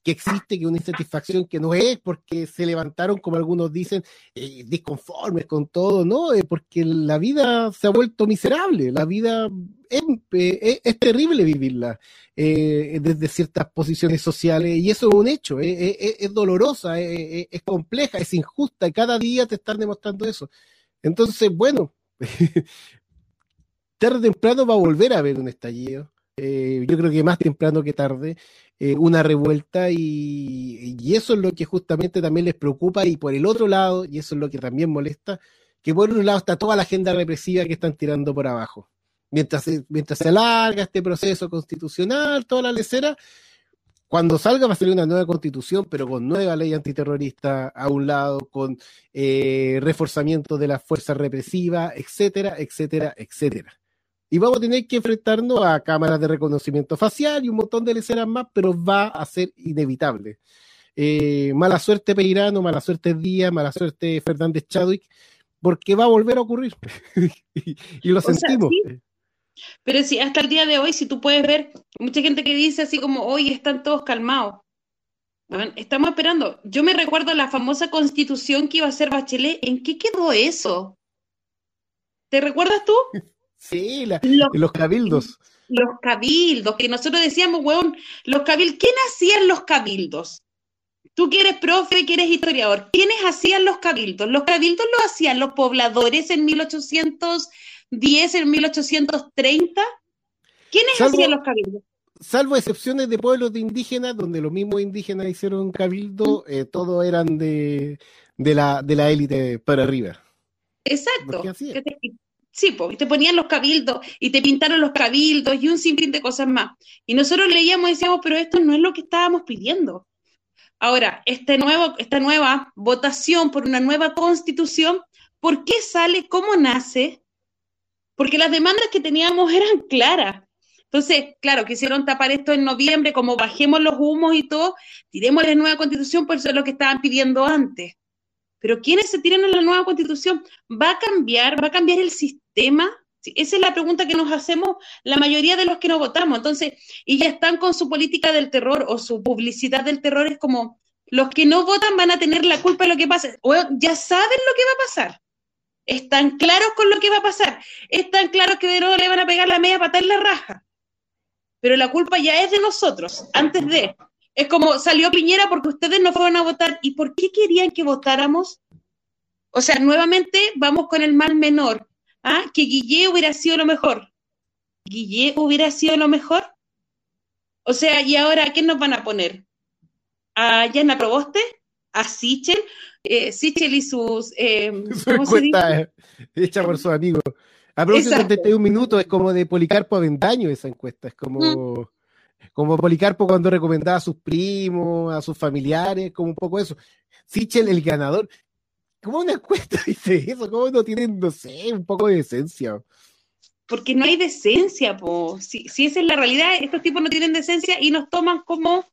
que existe, que una insatisfacción que no es porque se levantaron, como algunos dicen, eh, disconformes con todo, no, eh, porque la vida se ha vuelto miserable, la vida es, eh, terrible vivirla eh, desde ciertas posiciones sociales y eso es un hecho, es dolorosa, es compleja, es injusta y cada día te están demostrando eso. Entonces, bueno, [laughs] tarde o temprano va a volver a haber un estallido. Eh, yo creo que más temprano que tarde, eh, una revuelta y, eso es lo que justamente también les preocupa y por el otro lado, y eso es lo que también molesta, que por un lado está toda la agenda represiva que están tirando por abajo. Mientras, mientras se alarga este proceso constitucional, toda la lecera, cuando salga va a salir una nueva constitución, pero con nueva ley antiterrorista a un lado, con eh, reforzamiento de las fuerzas represivas, etcétera, etcétera, etcétera y vamos a tener que enfrentarnos a cámaras de reconocimiento facial y un montón de leceras más, pero va a ser inevitable. Eh, mala suerte Peirano, mala suerte Díaz, mala suerte Fernández Chadwick, porque va a volver a ocurrir. [laughs] y, y, lo o sentimos. Sea, sí. Pero si hasta el día de hoy, si tú puedes ver, mucha gente que dice así como, hoy están todos calmados. Bueno, estamos esperando. Yo me recuerdo la famosa constitución que iba a hacer Bachelet. ¿En qué quedó eso? ¿Te recuerdas tú? [laughs] Sí, la- Los- los cabildos. Los cabildos, que nosotros decíamos, weón, los cabildos. ¿Quién hacían los cabildos? Tú que eres profe, que eres historiador, ¿quiénes hacían los cabildos? Los cabildos los hacían los pobladores en 1810, en 1830. ¿Quiénes Salvo- hacían los cabildos? Salvo excepciones de pueblos de indígenas, donde los mismos indígenas hicieron cabildo, eh, todos eran de, de la, de la élite para arriba. Exacto. Sí, pues, te ponían los cabildos y te pintaron los cabildos y un sinfín de cosas más. Y nosotros leíamos y decíamos, pero esto no es lo que estábamos pidiendo. Ahora, este nuevo, esta nueva votación por una nueva constitución, ¿por qué sale? ¿Cómo nace? Porque las demandas que teníamos eran claras. Entonces, claro, quisieron tapar esto en noviembre, como bajemos los humos y todo, tiremos la nueva constitución, por eso es lo que estaban pidiendo antes. Pero ¿quiénes se tiran en la nueva constitución? ¿Va a cambiar? ¿Va a cambiar el sistema? Esa es la pregunta que nos hacemos la mayoría de los que no votamos. Entonces, y ya están con su política del terror o su publicidad del terror, es como los que no votan van a tener la culpa de lo que pasa. Weón, ya saben lo que va a pasar. Están claros con lo que va a pasar. Están claros que de nuevo le van a pegar la media patada en la raja. Pero la culpa ya es de nosotros, antes de. Es como salió Piñera porque ustedes no fueron a votar. ¿Y por qué querían que votáramos? O sea, nuevamente vamos con el mal menor. ¿Ah? Que Guille hubiera sido lo mejor. ¿Guille hubiera sido lo mejor? O sea, ¿y ahora a quién nos van a poner? ¿A Yana Proboste? ¿A Sichel? Eh, Sichel y sus... eh, [laughs] Su ¿Cómo se dice? encuesta hecha por sus amigos. A propósito, Exacto. 71 minutos es como de Policarpo Avendaño esa encuesta. Es como, como Policarpo cuando recomendaba a sus primos, a sus familiares, como un poco eso. Sichel, el ganador. ¿Cómo una encuesta [laughs] dice eso? ¿Cómo no tienen, no sé, un poco de esencia? porque no hay decencia, po. Si, si esa es la realidad, estos tipos no tienen decencia y nos toman como,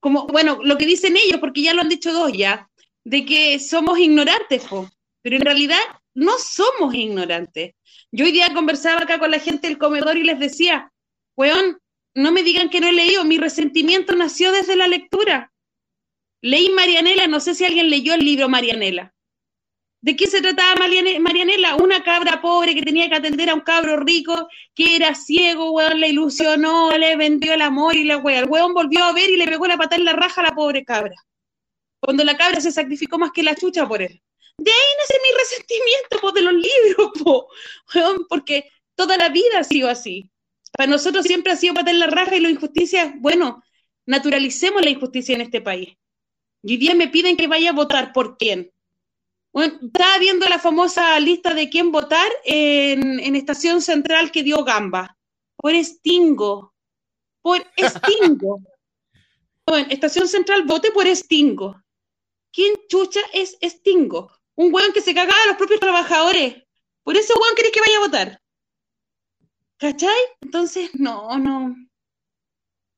como, bueno, lo que dicen ellos, porque ya lo han dicho dos ya, de que somos ignorantes, po. Pero en realidad no somos ignorantes. Yo hoy día conversaba acá con la gente del comedor y les decía, weón, no me digan que no he leído, mi resentimiento nació desde la lectura. Leí Marianela, no sé si alguien leyó el libro Marianela. ¿De qué se trataba Mariane- Marianela? Una cabra pobre que tenía que atender a un cabro rico que era ciego, weón, le ilusionó, le vendió el amor y la weá. El weón volvió a ver y le pegó la patada en la raja a la pobre cabra. Cuando la cabra se sacrificó más que la chucha por él. De ahí nace mi resentimiento po, de los libros, po, weón, porque toda la vida ha sido así. Para nosotros siempre ha sido patada en la raja y la injusticia, bueno, naturalicemos la injusticia en este país. Y hoy día me piden que vaya a votar por quién. Bueno, estaba viendo la famosa lista de quién votar en, en Estación Central que dio Gamba. Por Stingo. Por Stingo. [laughs] Bueno, Estación Central vote por Stingo. ¿Quién chucha es Stingo? Un weón que se cagaba a los propios trabajadores. Por ese weón querés que vaya a votar. ¿Cachai? Entonces, no, no.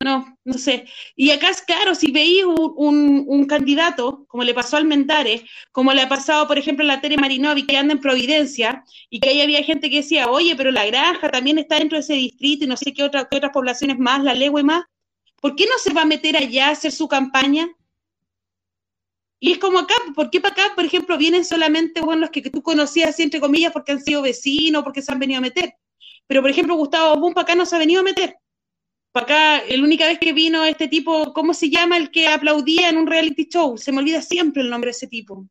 No, no sé. Y acá es claro, si veis un, un, candidato, como le pasó al Mentares, como le ha pasado, por ejemplo, a la Tere Marinovi, que anda en Providencia, y que ahí había gente que decía, oye, pero la granja también está dentro de ese distrito y no sé qué, otra, qué otras poblaciones más, la legua y más. ¿Por qué no se va a meter allá a hacer su campaña? Y es como acá, ¿por qué para acá, por ejemplo, vienen solamente los que, que tú conocías, entre comillas, porque han sido vecinos, porque se han venido a meter? Pero, por ejemplo, Gustavo Bum para acá no se ha venido a meter. Para acá, la única vez que vino este tipo, ¿cómo se llama el que aplaudía en un reality show? Se me olvida siempre el nombre de ese tipo.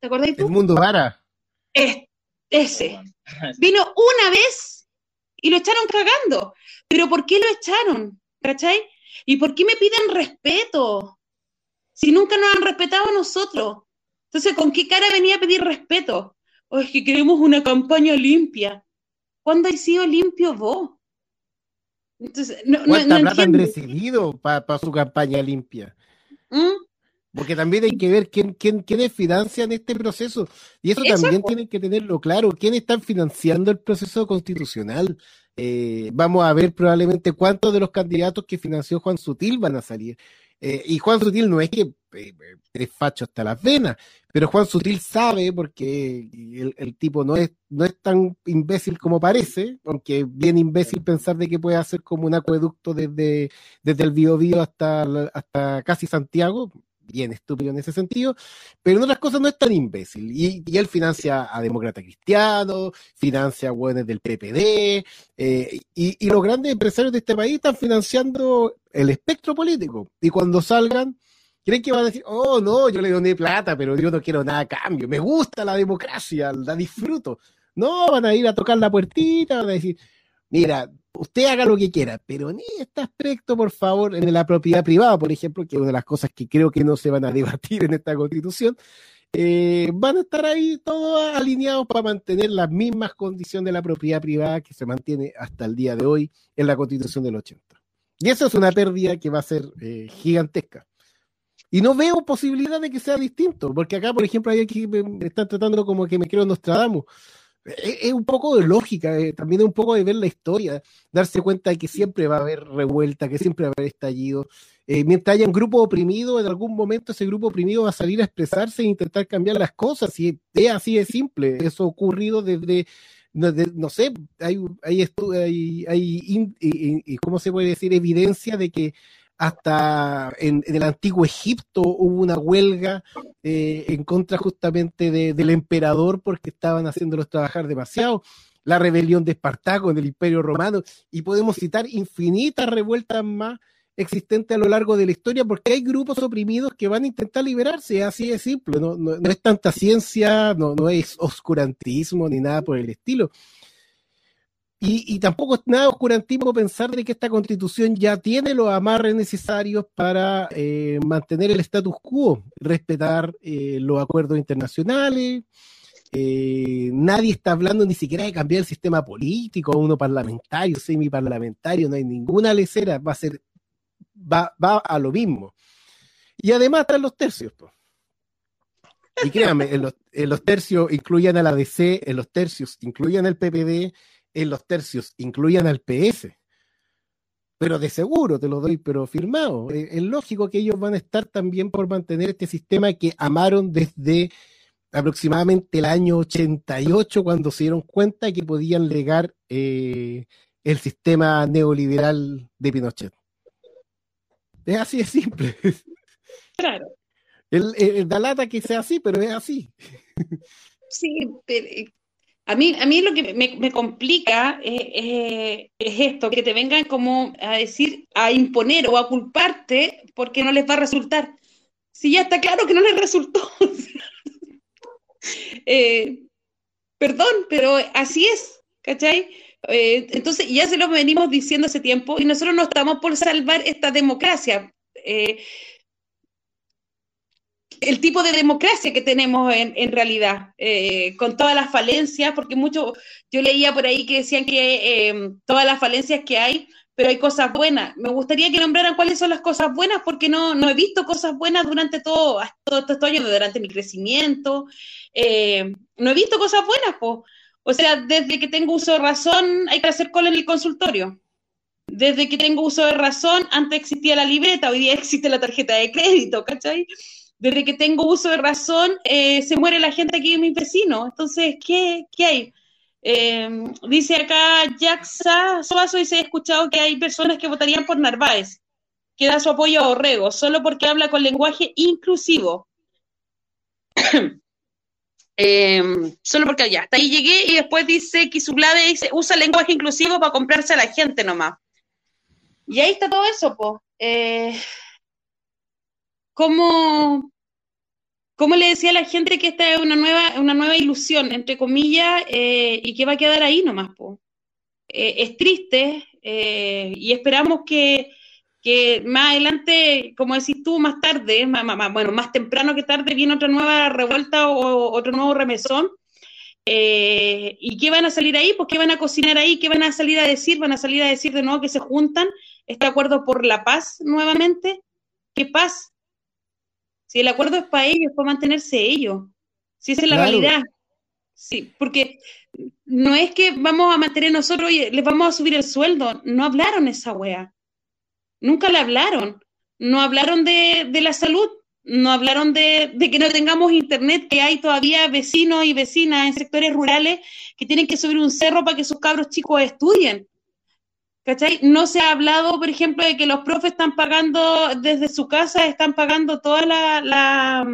¿Te acordáis tú? El mundo vara. Es- ese. Vino una vez y lo echaron cagando. Pero ¿por qué lo echaron? ¿Cachai? ¿Y por qué me piden respeto? Si nunca nos han respetado a nosotros. Entonces, ¿con qué cara venía a pedir respeto? O es que queremos una campaña limpia. ¿Cuándo has sido limpio vos? Entonces, no, ¿Cuánta no plata han recibido para su campaña limpia? ¿Mm? Porque también hay que ver quién, quién, quiénes financian este proceso. Y eso Eso, también tienen que tenerlo claro. ¿Quiénes están financiando el proceso constitucional? Eh, vamos a ver probablemente cuántos de los candidatos que financió Juan Sutil van a salir. Eh, y Juan Sutil no es que eh, es facho hasta las venas, pero Juan Sutil sabe, porque el, el, tipo no es, no es tan imbécil como parece, aunque bien imbécil pensar de que puede hacer como un acueducto desde, desde el Biobío hasta, hasta casi Santiago, bien estúpido en ese sentido, pero en otras cosas no es tan imbécil. Y, y él financia a demócratas cristianos, financia a hueones del PPD, eh, y, y, los grandes empresarios de este país están financiando el espectro político. Y cuando salgan, creen que van a decir, oh no, yo le doné plata, pero yo no quiero nada a cambio, me gusta la democracia, la disfruto. No, van a ir a tocar la puertita, van a decir, mira, usted haga lo que quiera, pero ni este aspecto, por favor, en la propiedad privada, por ejemplo, que es una de las cosas que creo que no se van a debatir en esta constitución, eh, van a estar ahí todos alineados para mantener las mismas condiciones de la propiedad privada que se mantiene hasta el día de hoy en la constitución del 80. Y eso es una pérdida que va a ser eh, gigantesca. Y no veo posibilidad de que sea distinto, porque acá, por ejemplo, hay aquí me están tratando como que me creo Nostradamus es, un poco de lógica, eh, también es un poco de ver la historia, darse cuenta de que siempre va a haber revuelta, que siempre va a haber estallido. Eh, mientras haya un grupo oprimido, en algún momento ese grupo oprimido va a salir a expresarse e intentar cambiar las cosas, y es así de simple. Eso ha ocurrido desde, desde no sé, hay, hay, hay, hay, ¿cómo se puede decir? Evidencia de que hasta en, el antiguo Egipto hubo una huelga eh, en contra justamente de, del emperador porque estaban haciéndolos trabajar demasiado. La rebelión de Espartaco en el Imperio Romano, y podemos citar infinitas revueltas más existentes a lo largo de la historia, porque hay grupos oprimidos que van a intentar liberarse, así de simple, no, es tanta ciencia, no es oscurantismo ni nada por el estilo. Y, y, tampoco es nada oscurantismo pensar de que esta constitución ya tiene los amarres necesarios para eh, mantener el status quo, respetar eh, los acuerdos internacionales. Eh, nadie está hablando ni siquiera de cambiar el sistema político, uno parlamentario, semiparlamentario, no hay ninguna lecera, va a ser, va, va a lo mismo. Y además están los tercios. Pues. Y créanme, en los, en los tercios incluyan a la DC, en los tercios incluyan el PPD, en los tercios incluyan al PS. Pero de seguro te lo doy, pero firmado. Eh, es lógico que ellos van a estar también por mantener este sistema que amaron desde aproximadamente el año 88, cuando se dieron cuenta que podían legar eh, el sistema neoliberal de Pinochet. Es así de simple. Claro. El, el, da lata que sea así, pero es así. Sí, pero a mí, a mí lo que me, complica es, esto, que te vengan como a decir, a imponer o a culparte porque no les va a resultar. Si ya está claro que no les resultó. [laughs] eh, perdón, pero así es, ¿cachai? Eh, entonces, ya se lo venimos diciendo hace tiempo y nosotros no estamos por salvar esta democracia. Eh, el tipo de democracia que tenemos en, en realidad, eh, con todas las falencias, porque mucho, yo leía por ahí que decían que eh, todas las falencias que hay, pero hay cosas buenas. Me gustaría que nombraran cuáles son las cosas buenas, porque no, no he visto cosas buenas durante todo, todo, estos años, durante mi crecimiento. Eh, no he visto cosas buenas, pues. O sea, desde que tengo uso de razón, hay que hacer cola en el consultorio. Desde que tengo uso de razón, antes existía la libreta, hoy día [laughs] existe la tarjeta de crédito, ¿cachai? Desde que tengo uso de razón, eh, se muere la gente aquí en mi vecino. Entonces, ¿qué, qué hay? Eh, dice acá Jaxa Suazo, dice, he escuchado que hay personas que votarían por Narváez, que da su apoyo a Orrego, solo porque habla con lenguaje inclusivo. [coughs] eh, solo porque ya, hasta ahí llegué y después dice que Sublade dice, usa lenguaje inclusivo para comprarse a la gente nomás. Y ahí está todo eso, pues. ¿Cómo, ¿Cómo le decía a la gente que esta es una nueva, una nueva ilusión, entre comillas, eh, y que va a quedar ahí nomás? Po? Eh, es triste eh, y esperamos que, que, más adelante, como decís tú, más tarde, más, bueno, más temprano que tarde, viene otra nueva revuelta o otro nuevo remesón. ¿Y qué van a salir ahí? Pues qué van a cocinar ahí, qué van a salir a decir, van a salir a decir de nuevo que se juntan, este acuerdo por la paz nuevamente. ¿Qué paz? Si el acuerdo es para ellos, para mantenerse ellos. Si esa es la claro. realidad. Sí, porque no es que vamos a mantener nosotros y les vamos a subir el sueldo. No hablaron esa wea. Nunca le hablaron. no hablaron de, de la salud, no hablaron de, de, que no tengamos internet, que hay todavía vecinos y vecinas en sectores rurales que tienen que subir un cerro para que sus cabros chicos estudien. ¿Cachai? No se ha hablado, por ejemplo, de que los profes están pagando desde su casa, están pagando toda la, la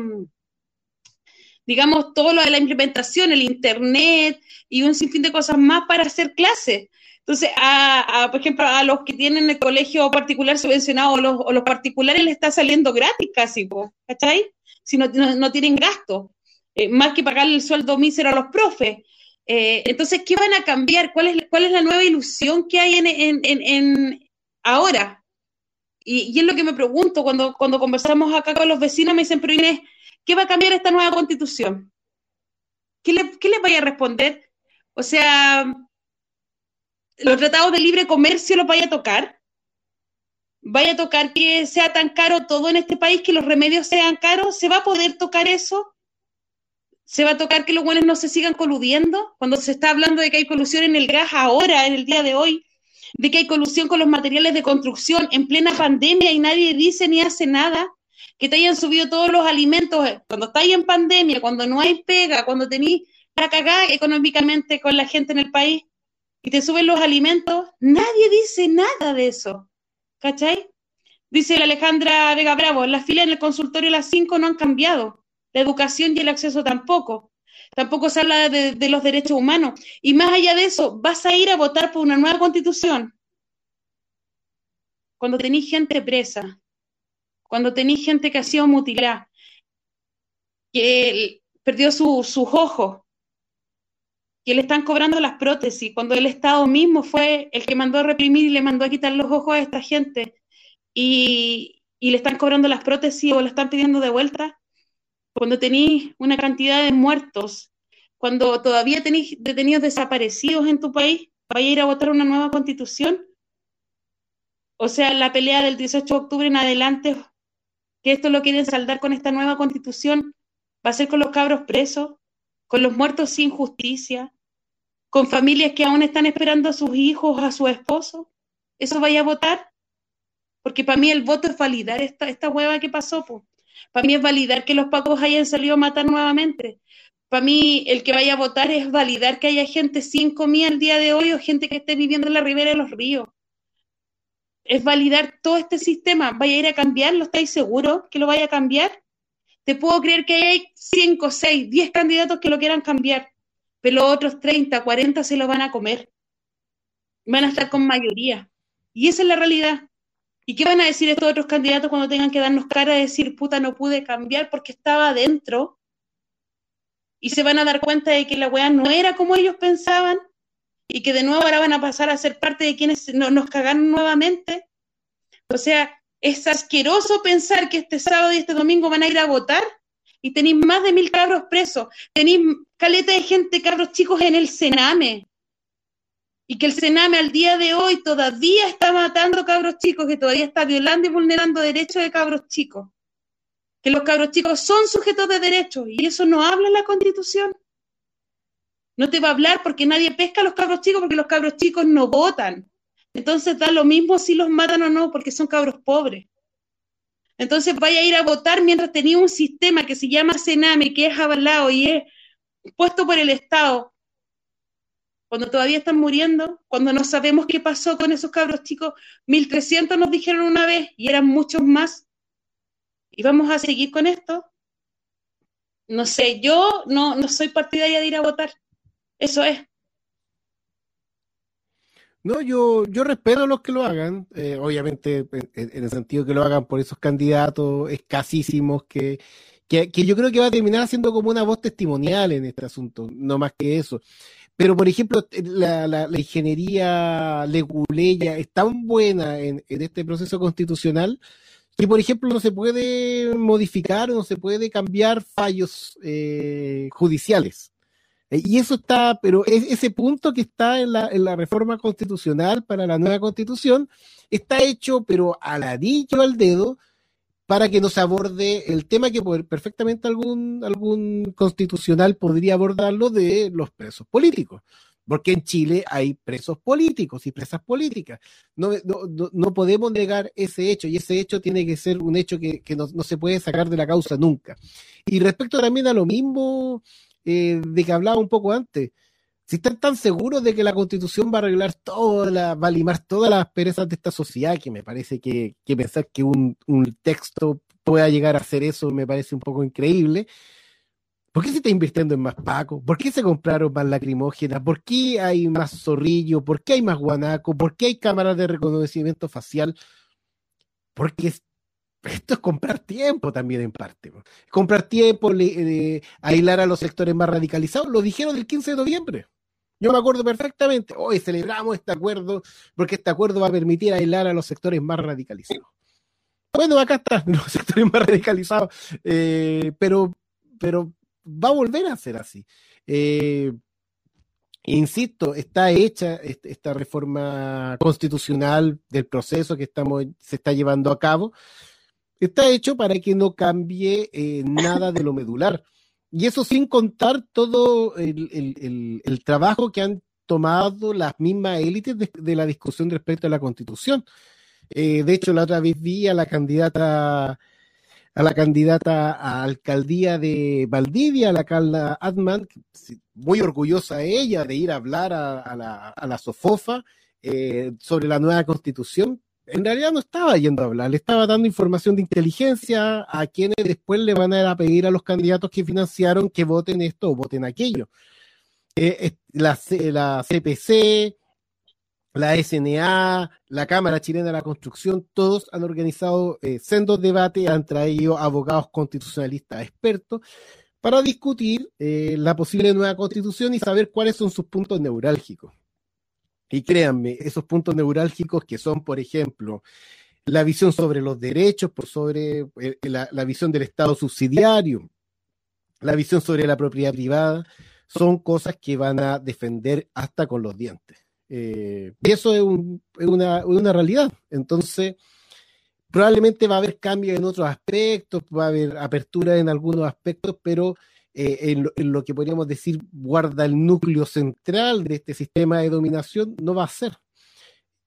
digamos, todo lo de la implementación, el internet y un sinfín de cosas más para hacer clases. Entonces, a, por ejemplo, a los que tienen el colegio particular subvencionado o los, particulares les está saliendo gratis casi, ¿cachai? Si no tienen gasto, eh, más que pagarle el sueldo mísero a los profes. Eh, entonces, ¿qué van a cambiar? ¿Cuál es, la nueva ilusión que hay en, ahora? Y, y, es lo que me pregunto cuando, cuando conversamos acá con los vecinos, me dicen, pero Inés, ¿qué va a cambiar esta nueva constitución? ¿Qué le, qué les vaya a responder? O sea, los tratados de libre comercio los vaya a tocar. Vaya a tocar que sea tan caro todo en este país, que los remedios sean caros. ¿Se va a poder tocar eso? ¿Se va a tocar que los buenos no se sigan coludiendo? Cuando se está hablando de que hay colusión en el gas ahora, en el día de hoy, de que hay colusión con los materiales de construcción en plena pandemia y nadie dice ni hace nada, que te hayan subido todos los alimentos cuando estáis en pandemia, cuando no hay pega, cuando tenéis la cagada económicamente con la gente en el país y te suben los alimentos, nadie dice nada de eso. ¿Cachai? Dice la Alejandra Vega Bravo, las filas en el consultorio a las 5 no han cambiado, la educación y el acceso tampoco. Tampoco se habla de, los derechos humanos. Y más allá de eso, vas a ir a votar por una nueva constitución cuando tenéis gente presa, cuando tenéis gente que ha sido mutilada, que perdió su, sus ojos, que le están cobrando las prótesis, cuando el Estado mismo fue el que mandó a reprimir y le mandó a quitar los ojos a esta gente y, y le están cobrando las prótesis o le están pidiendo de vuelta, cuando tenéis una cantidad de muertos, cuando todavía tenéis detenidos desaparecidos en tu país, vaya a ir a votar una nueva constitución. O sea, la pelea del 18 de octubre en adelante, que esto lo quieren saldar con esta nueva constitución, va a ser con los cabros presos, con los muertos sin justicia, con familias que aún están esperando a sus hijos, a su esposo. ¿Eso vaya a votar? Porque para mí el voto es validar esta, esta hueva que pasó. Po. Para mí es validar que los pacos hayan salido a matar nuevamente. Para mí el que vaya a votar es validar que haya gente sin comida el día de hoy o gente que esté viviendo en la ribera de los ríos. Es validar todo este sistema. ¿Vaya a ir a cambiarlo? ¿Estáis seguros que lo vaya a cambiar? Te puedo creer que hay 5, 6, 10 candidatos que lo quieran cambiar pero los otros 30, 40 se lo van a comer. Van a estar con mayoría. Y esa es la realidad. ¿Y qué van a decir estos otros candidatos cuando tengan que darnos cara de decir, puta, no pude cambiar porque estaba adentro? Y se van a dar cuenta de que la weá no era como ellos pensaban y que de nuevo ahora van a pasar a ser parte de quienes no, nos cagaron nuevamente. O sea, es asqueroso pensar que este sábado y este domingo van a ir a votar y tenéis más de mil cabros presos, tenéis caleta de gente, cabros chicos en el Sename. Y que el Sename al día de hoy todavía está matando cabros chicos, que todavía está violando y vulnerando derechos de cabros chicos. Que los cabros chicos son sujetos de derechos y eso no habla la Constitución. No te va a hablar porque nadie pesca a los cabros chicos porque los cabros chicos no votan. Entonces da lo mismo si los matan o no porque son cabros pobres. Entonces vaya a ir a votar mientras tenía un sistema que se llama Sename, que es avalado y es puesto por el Estado. Cuando todavía están muriendo, cuando no sabemos qué pasó con esos cabros chicos, 1300 nos dijeron una vez y eran muchos más. ¿Y vamos a seguir con esto? No sé, yo no, no soy partidaria de ir a votar. Eso es. No, yo, yo respeto a los que lo hagan, eh, obviamente en, el sentido que lo hagan por esos candidatos escasísimos que, que, que, yo creo que va a terminar siendo como una voz testimonial en este asunto, no más que eso. Pero, por ejemplo, la, la, ingeniería leguleya es tan buena en, en, este proceso constitucional que, por ejemplo, no se puede modificar o no se puede cambiar fallos eh, judiciales. Eh, y eso está, pero ese punto que está en la, en la reforma constitucional para la nueva constitución está hecho, pero aladillo al dedo, para que nos aborde el tema que perfectamente algún, algún constitucional podría abordarlo de los presos políticos. porque en Chile hay presos políticos y presas políticas. No, no, no podemos negar ese hecho y ese hecho tiene que ser un hecho que, que no, no, se puede sacar de la causa nunca. Y respecto también a lo mismo eh, de que hablaba un poco antes, si están tan seguros de que la constitución va a arreglar toda la, va a limar todas las perezas de esta sociedad, que me parece que, pensar que un, texto pueda llegar a hacer eso me parece un poco increíble. ¿Por qué se está invirtiendo en más Paco? ¿Por qué se compraron más lacrimógenas? ¿Por qué hay más zorrillo? ¿Por qué hay más guanaco? ¿Por qué hay cámaras de reconocimiento facial? Porque esto es comprar tiempo también en parte. Comprar tiempo, le, eh, aislar a los sectores más radicalizados. Lo dijeron el 15 de noviembre. Yo me acuerdo perfectamente. Hoy celebramos este acuerdo porque este acuerdo va a permitir aislar a los sectores más radicalizados. Bueno, acá están [laughs] los sectores más radicalizados, eh, pero, pero va a volver a ser así. Eh, insisto, está hecha esta reforma constitucional del proceso que estamos, se está llevando a cabo. Está hecho para que no cambie eh, nada de lo medular. Y eso sin contar todo el, el, el, trabajo que han tomado las mismas élites de, de, la discusión respecto a la constitución. Eh, de hecho, la otra vez vi a la candidata a la candidata a alcaldía de Valdivia, la Carla Adman, muy orgullosa ella de ir a hablar a, a, la, a la, Sofofa eh, sobre la nueva constitución. En realidad no estaba yendo a hablar, le estaba dando información de inteligencia a quienes después le van a ir a pedir a los candidatos que financiaron que voten esto o voten aquello. Eh, la, CPC, la SNA, la Cámara Chilena de la Construcción, todos han organizado eh, sendos debates, han traído abogados constitucionalistas expertos para discutir eh, la posible nueva constitución y saber cuáles son sus puntos neurálgicos. Y créanme, esos puntos neurálgicos que son, por ejemplo, la visión sobre los derechos, por sobre eh, la, la visión del Estado subsidiario, la visión sobre la propiedad privada, son cosas que van a defender hasta con los dientes. Eh, y eso es, un, es una, una, realidad. Entonces, probablemente va a haber cambios en otros aspectos, va a haber apertura en algunos aspectos, pero eh, en, lo, en, lo, que podríamos decir guarda el núcleo central de este sistema de dominación, no va a ser.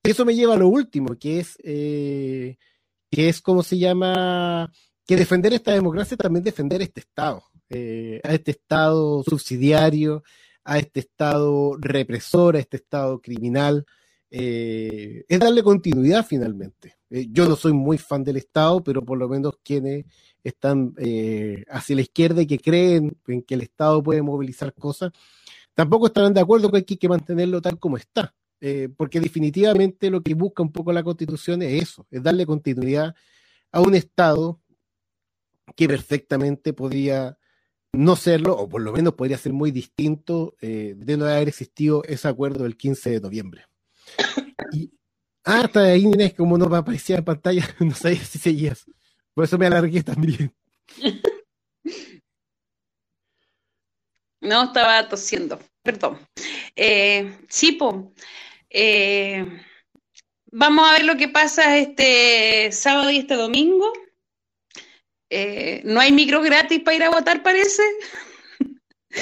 Eso me lleva a lo último, que es, eh, que es como se llama, que defender esta democracia también defender este Estado, eh, a este Estado subsidiario, a este Estado represor, a este Estado criminal, eh, es darle continuidad finalmente. Eh, yo no soy muy fan del Estado, pero por lo menos quienes están eh, hacia la izquierda y que creen en que el Estado puede movilizar cosas, tampoco estarán de acuerdo con que hay que mantenerlo tal como está. Porque definitivamente lo que busca un poco la Constitución es eso, es darle continuidad a un Estado que perfectamente podría no serlo, o por lo menos podría ser muy distinto de no haber existido ese acuerdo del 15 de noviembre. Y, ah, hasta ahí Inés, como no aparecía en pantalla, [laughs] no sabía si seguías. Por eso me alargué también. No, estaba tosiendo, perdón. Eh, sí, po. Eh, vamos a ver lo que pasa este sábado y este domingo. Eh, no hay micro gratis para ir a votar, parece.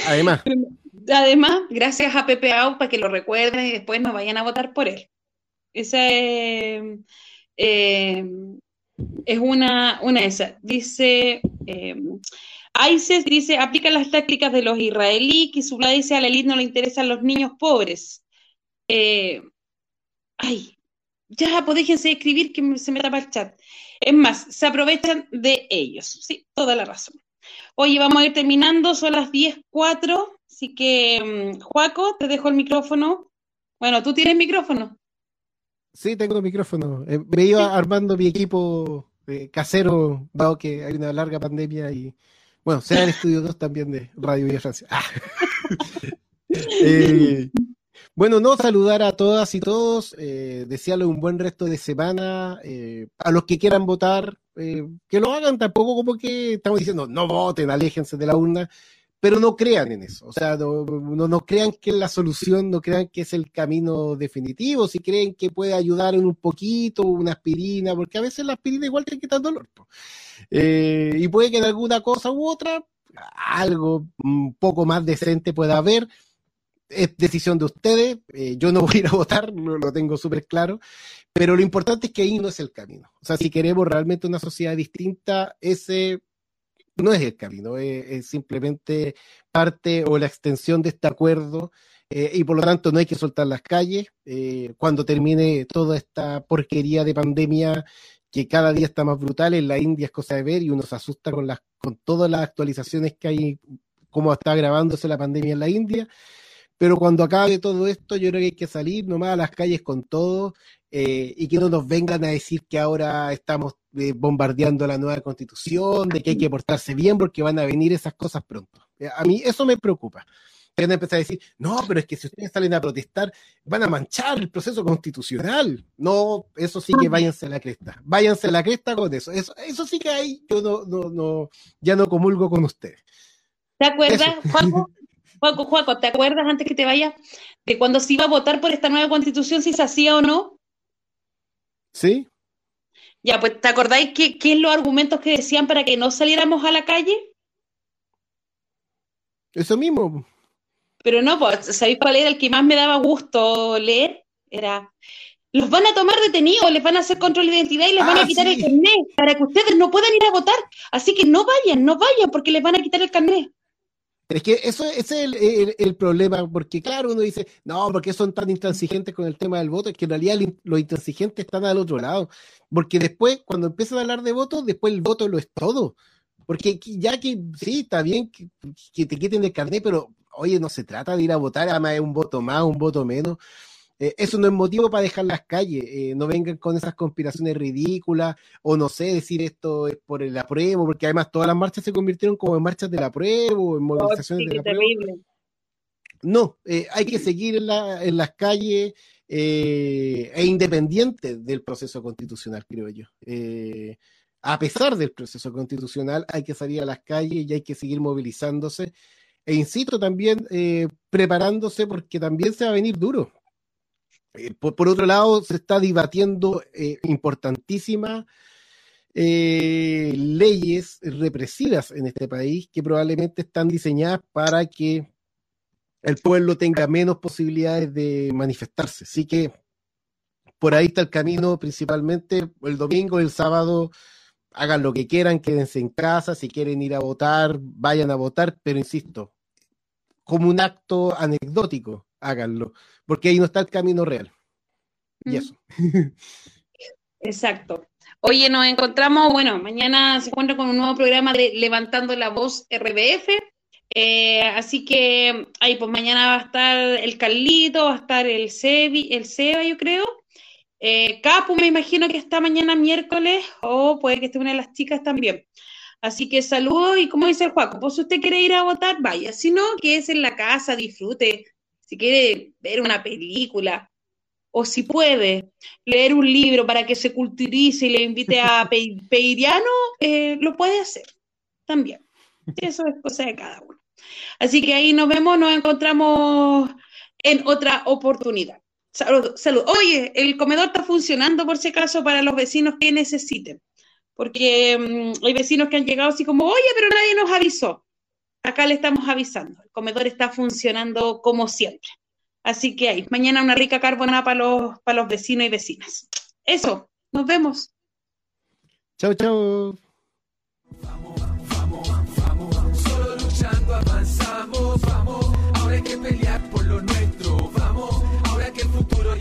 Además. [laughs] Además, gracias a Pepe Au para que lo recuerden y después nos vayan a votar por él. Esa es, eh, es una, una esa. Dice, eh, dice, aplica las tácticas de los israelíes, su dice a la élite no le interesan los niños pobres. Eh, ay, ya, pues déjense escribir que se me tapa el chat. Es más, se aprovechan de ellos. Sí, toda la razón. Oye, vamos a ir terminando, son las 10.04, así que, um, Juaco, te dejo el micrófono. Bueno, ¿tú tienes micrófono? Sí, tengo micrófono. Eh, me iba armando mi equipo eh, casero, dado que hay una larga pandemia y, bueno, sea el estudio 2 también de Radio Villa Francia. Ah. [laughs] eh, bueno, no, saludar a todas y todos, eh, desearles un buen resto de semana, eh, a los que quieran votar, eh, que lo hagan tampoco como que estamos diciendo, no voten, aléjense de la urna, pero no crean en eso, o sea, no, no, no, crean que es la solución, no crean que es el camino definitivo, si creen que puede ayudar en un poquito, una aspirina, porque a veces la aspirina igual te quita dolor, y puede que en alguna cosa u otra, algo un poco más decente pueda haber, es decisión de ustedes, eh, yo no [laughs] voy a ir a votar, lo, lo tengo súper claro, pero lo importante es que ahí no es el camino. O sea, si queremos realmente una sociedad distinta, ese no es el camino, es, es simplemente parte o la extensión de este acuerdo eh, y por lo tanto no hay que soltar las calles. Eh, cuando termine toda esta porquería de pandemia que cada día está más brutal, en la India es cosa de ver y uno se asusta con, las, con todas las actualizaciones que hay, cómo está agravándose la pandemia en la India. Pero cuando acabe todo esto, yo creo que hay que salir nomás a las calles con todo eh, y que no nos vengan a decir que ahora estamos eh, bombardeando la nueva constitución, de que hay que portarse bien porque van a venir esas cosas pronto. Eh, A mí eso me preocupa. Van a empezar a decir, no, pero es que si ustedes salen a protestar, van a manchar el proceso constitucional. No, eso sí que váyanse a la cresta. Váyanse a la cresta con eso. Eso, eso sí que hay, yo no, no, no, ya no comulgo con ustedes. ¿Te acuerdas, Eso. Juaco? Juaco, Juaco, ¿te acuerdas antes que te vaya de cuando se iba a votar por esta nueva constitución, si se hacía o no? ¿Sí? Ya, pues, ¿te acordáis qué, qué es los argumentos que decían para que no saliéramos a la calle? Eso mismo. Pero no, pues, ¿sabéis cuál era el que más me daba gusto leer? Era, los van a tomar detenidos, les van a hacer control de identidad y les van Ah, a quitar sí. el carnet para que ustedes no puedan ir a votar. Así que no vayan, no vayan porque les van a quitar el carnet. Es que eso ese es el, el- problema, porque claro, uno dice, no, porque son tan intransigentes con el tema del voto, es que en realidad los intransigentes están al otro lado, porque después, cuando empiezan a hablar de voto, después el voto lo es todo, porque ya que sí, está bien que, que te quiten el carnet, pero oye, no se trata de ir a votar, además es un voto más, un voto menos, Eh, eso no es motivo para dejar las calles, eh, no vengan con esas conspiraciones ridículas, o no sé, decir esto es por el apruebo, porque además todas las marchas se convirtieron como en marchas del apruebo, en movilizaciones del apruebo. No, eh, hay que seguir en, la- en las calles e independiente del proceso constitucional, creo yo. A pesar del proceso constitucional, hay que salir a las calles y hay que seguir movilizándose. E insisto también, eh, preparándose porque también se va a venir duro. Eh, por, otro lado, se está debatiendo eh, importantísimas eh, leyes represivas en este país que probablemente están diseñadas para que el pueblo tenga menos posibilidades de manifestarse. Así que por ahí está el camino principalmente el domingo, el sábado, hagan lo que quieran, quédense en casa, si quieren ir a votar, vayan a votar, pero insisto, como un acto anecdótico, háganlo, porque ahí no está el camino real. Y eso. Exacto. Oye, nos encontramos, bueno, mañana se encuentra con un nuevo programa de Levantando la Voz RBF. Eh, así que ahí, pues mañana va a estar el Carlito, va a estar el Sebi, el Seba, yo creo. Eh, Capu, me imagino que está mañana miércoles, o puede que esté una de las chicas también. Así que saludos y como dice el Juaco, pues si usted quiere ir a votar, vaya. Si no, quédese en la casa, disfrute. Si quiere ver una película, o si puede leer un libro para que se culturice y le invite a [laughs] Pe- Peiriano, eh, lo puede hacer también. Eso es cosa de cada uno. Así que ahí nos vemos, nos encontramos en otra oportunidad. Salud, salud. Oye, el comedor está funcionando por si acaso para los vecinos que necesiten. Porque mm, hay vecinos que han llegado así como, oye, pero nadie nos avisó. Acá le estamos avisando. El comedor está funcionando como siempre. Así que ahí, mañana una rica carbonada para los, para los vecinos y vecinas. Eso, nos vemos. Chao, chao. Solo luchando avanzamos, vamos. Ahora hay que pelear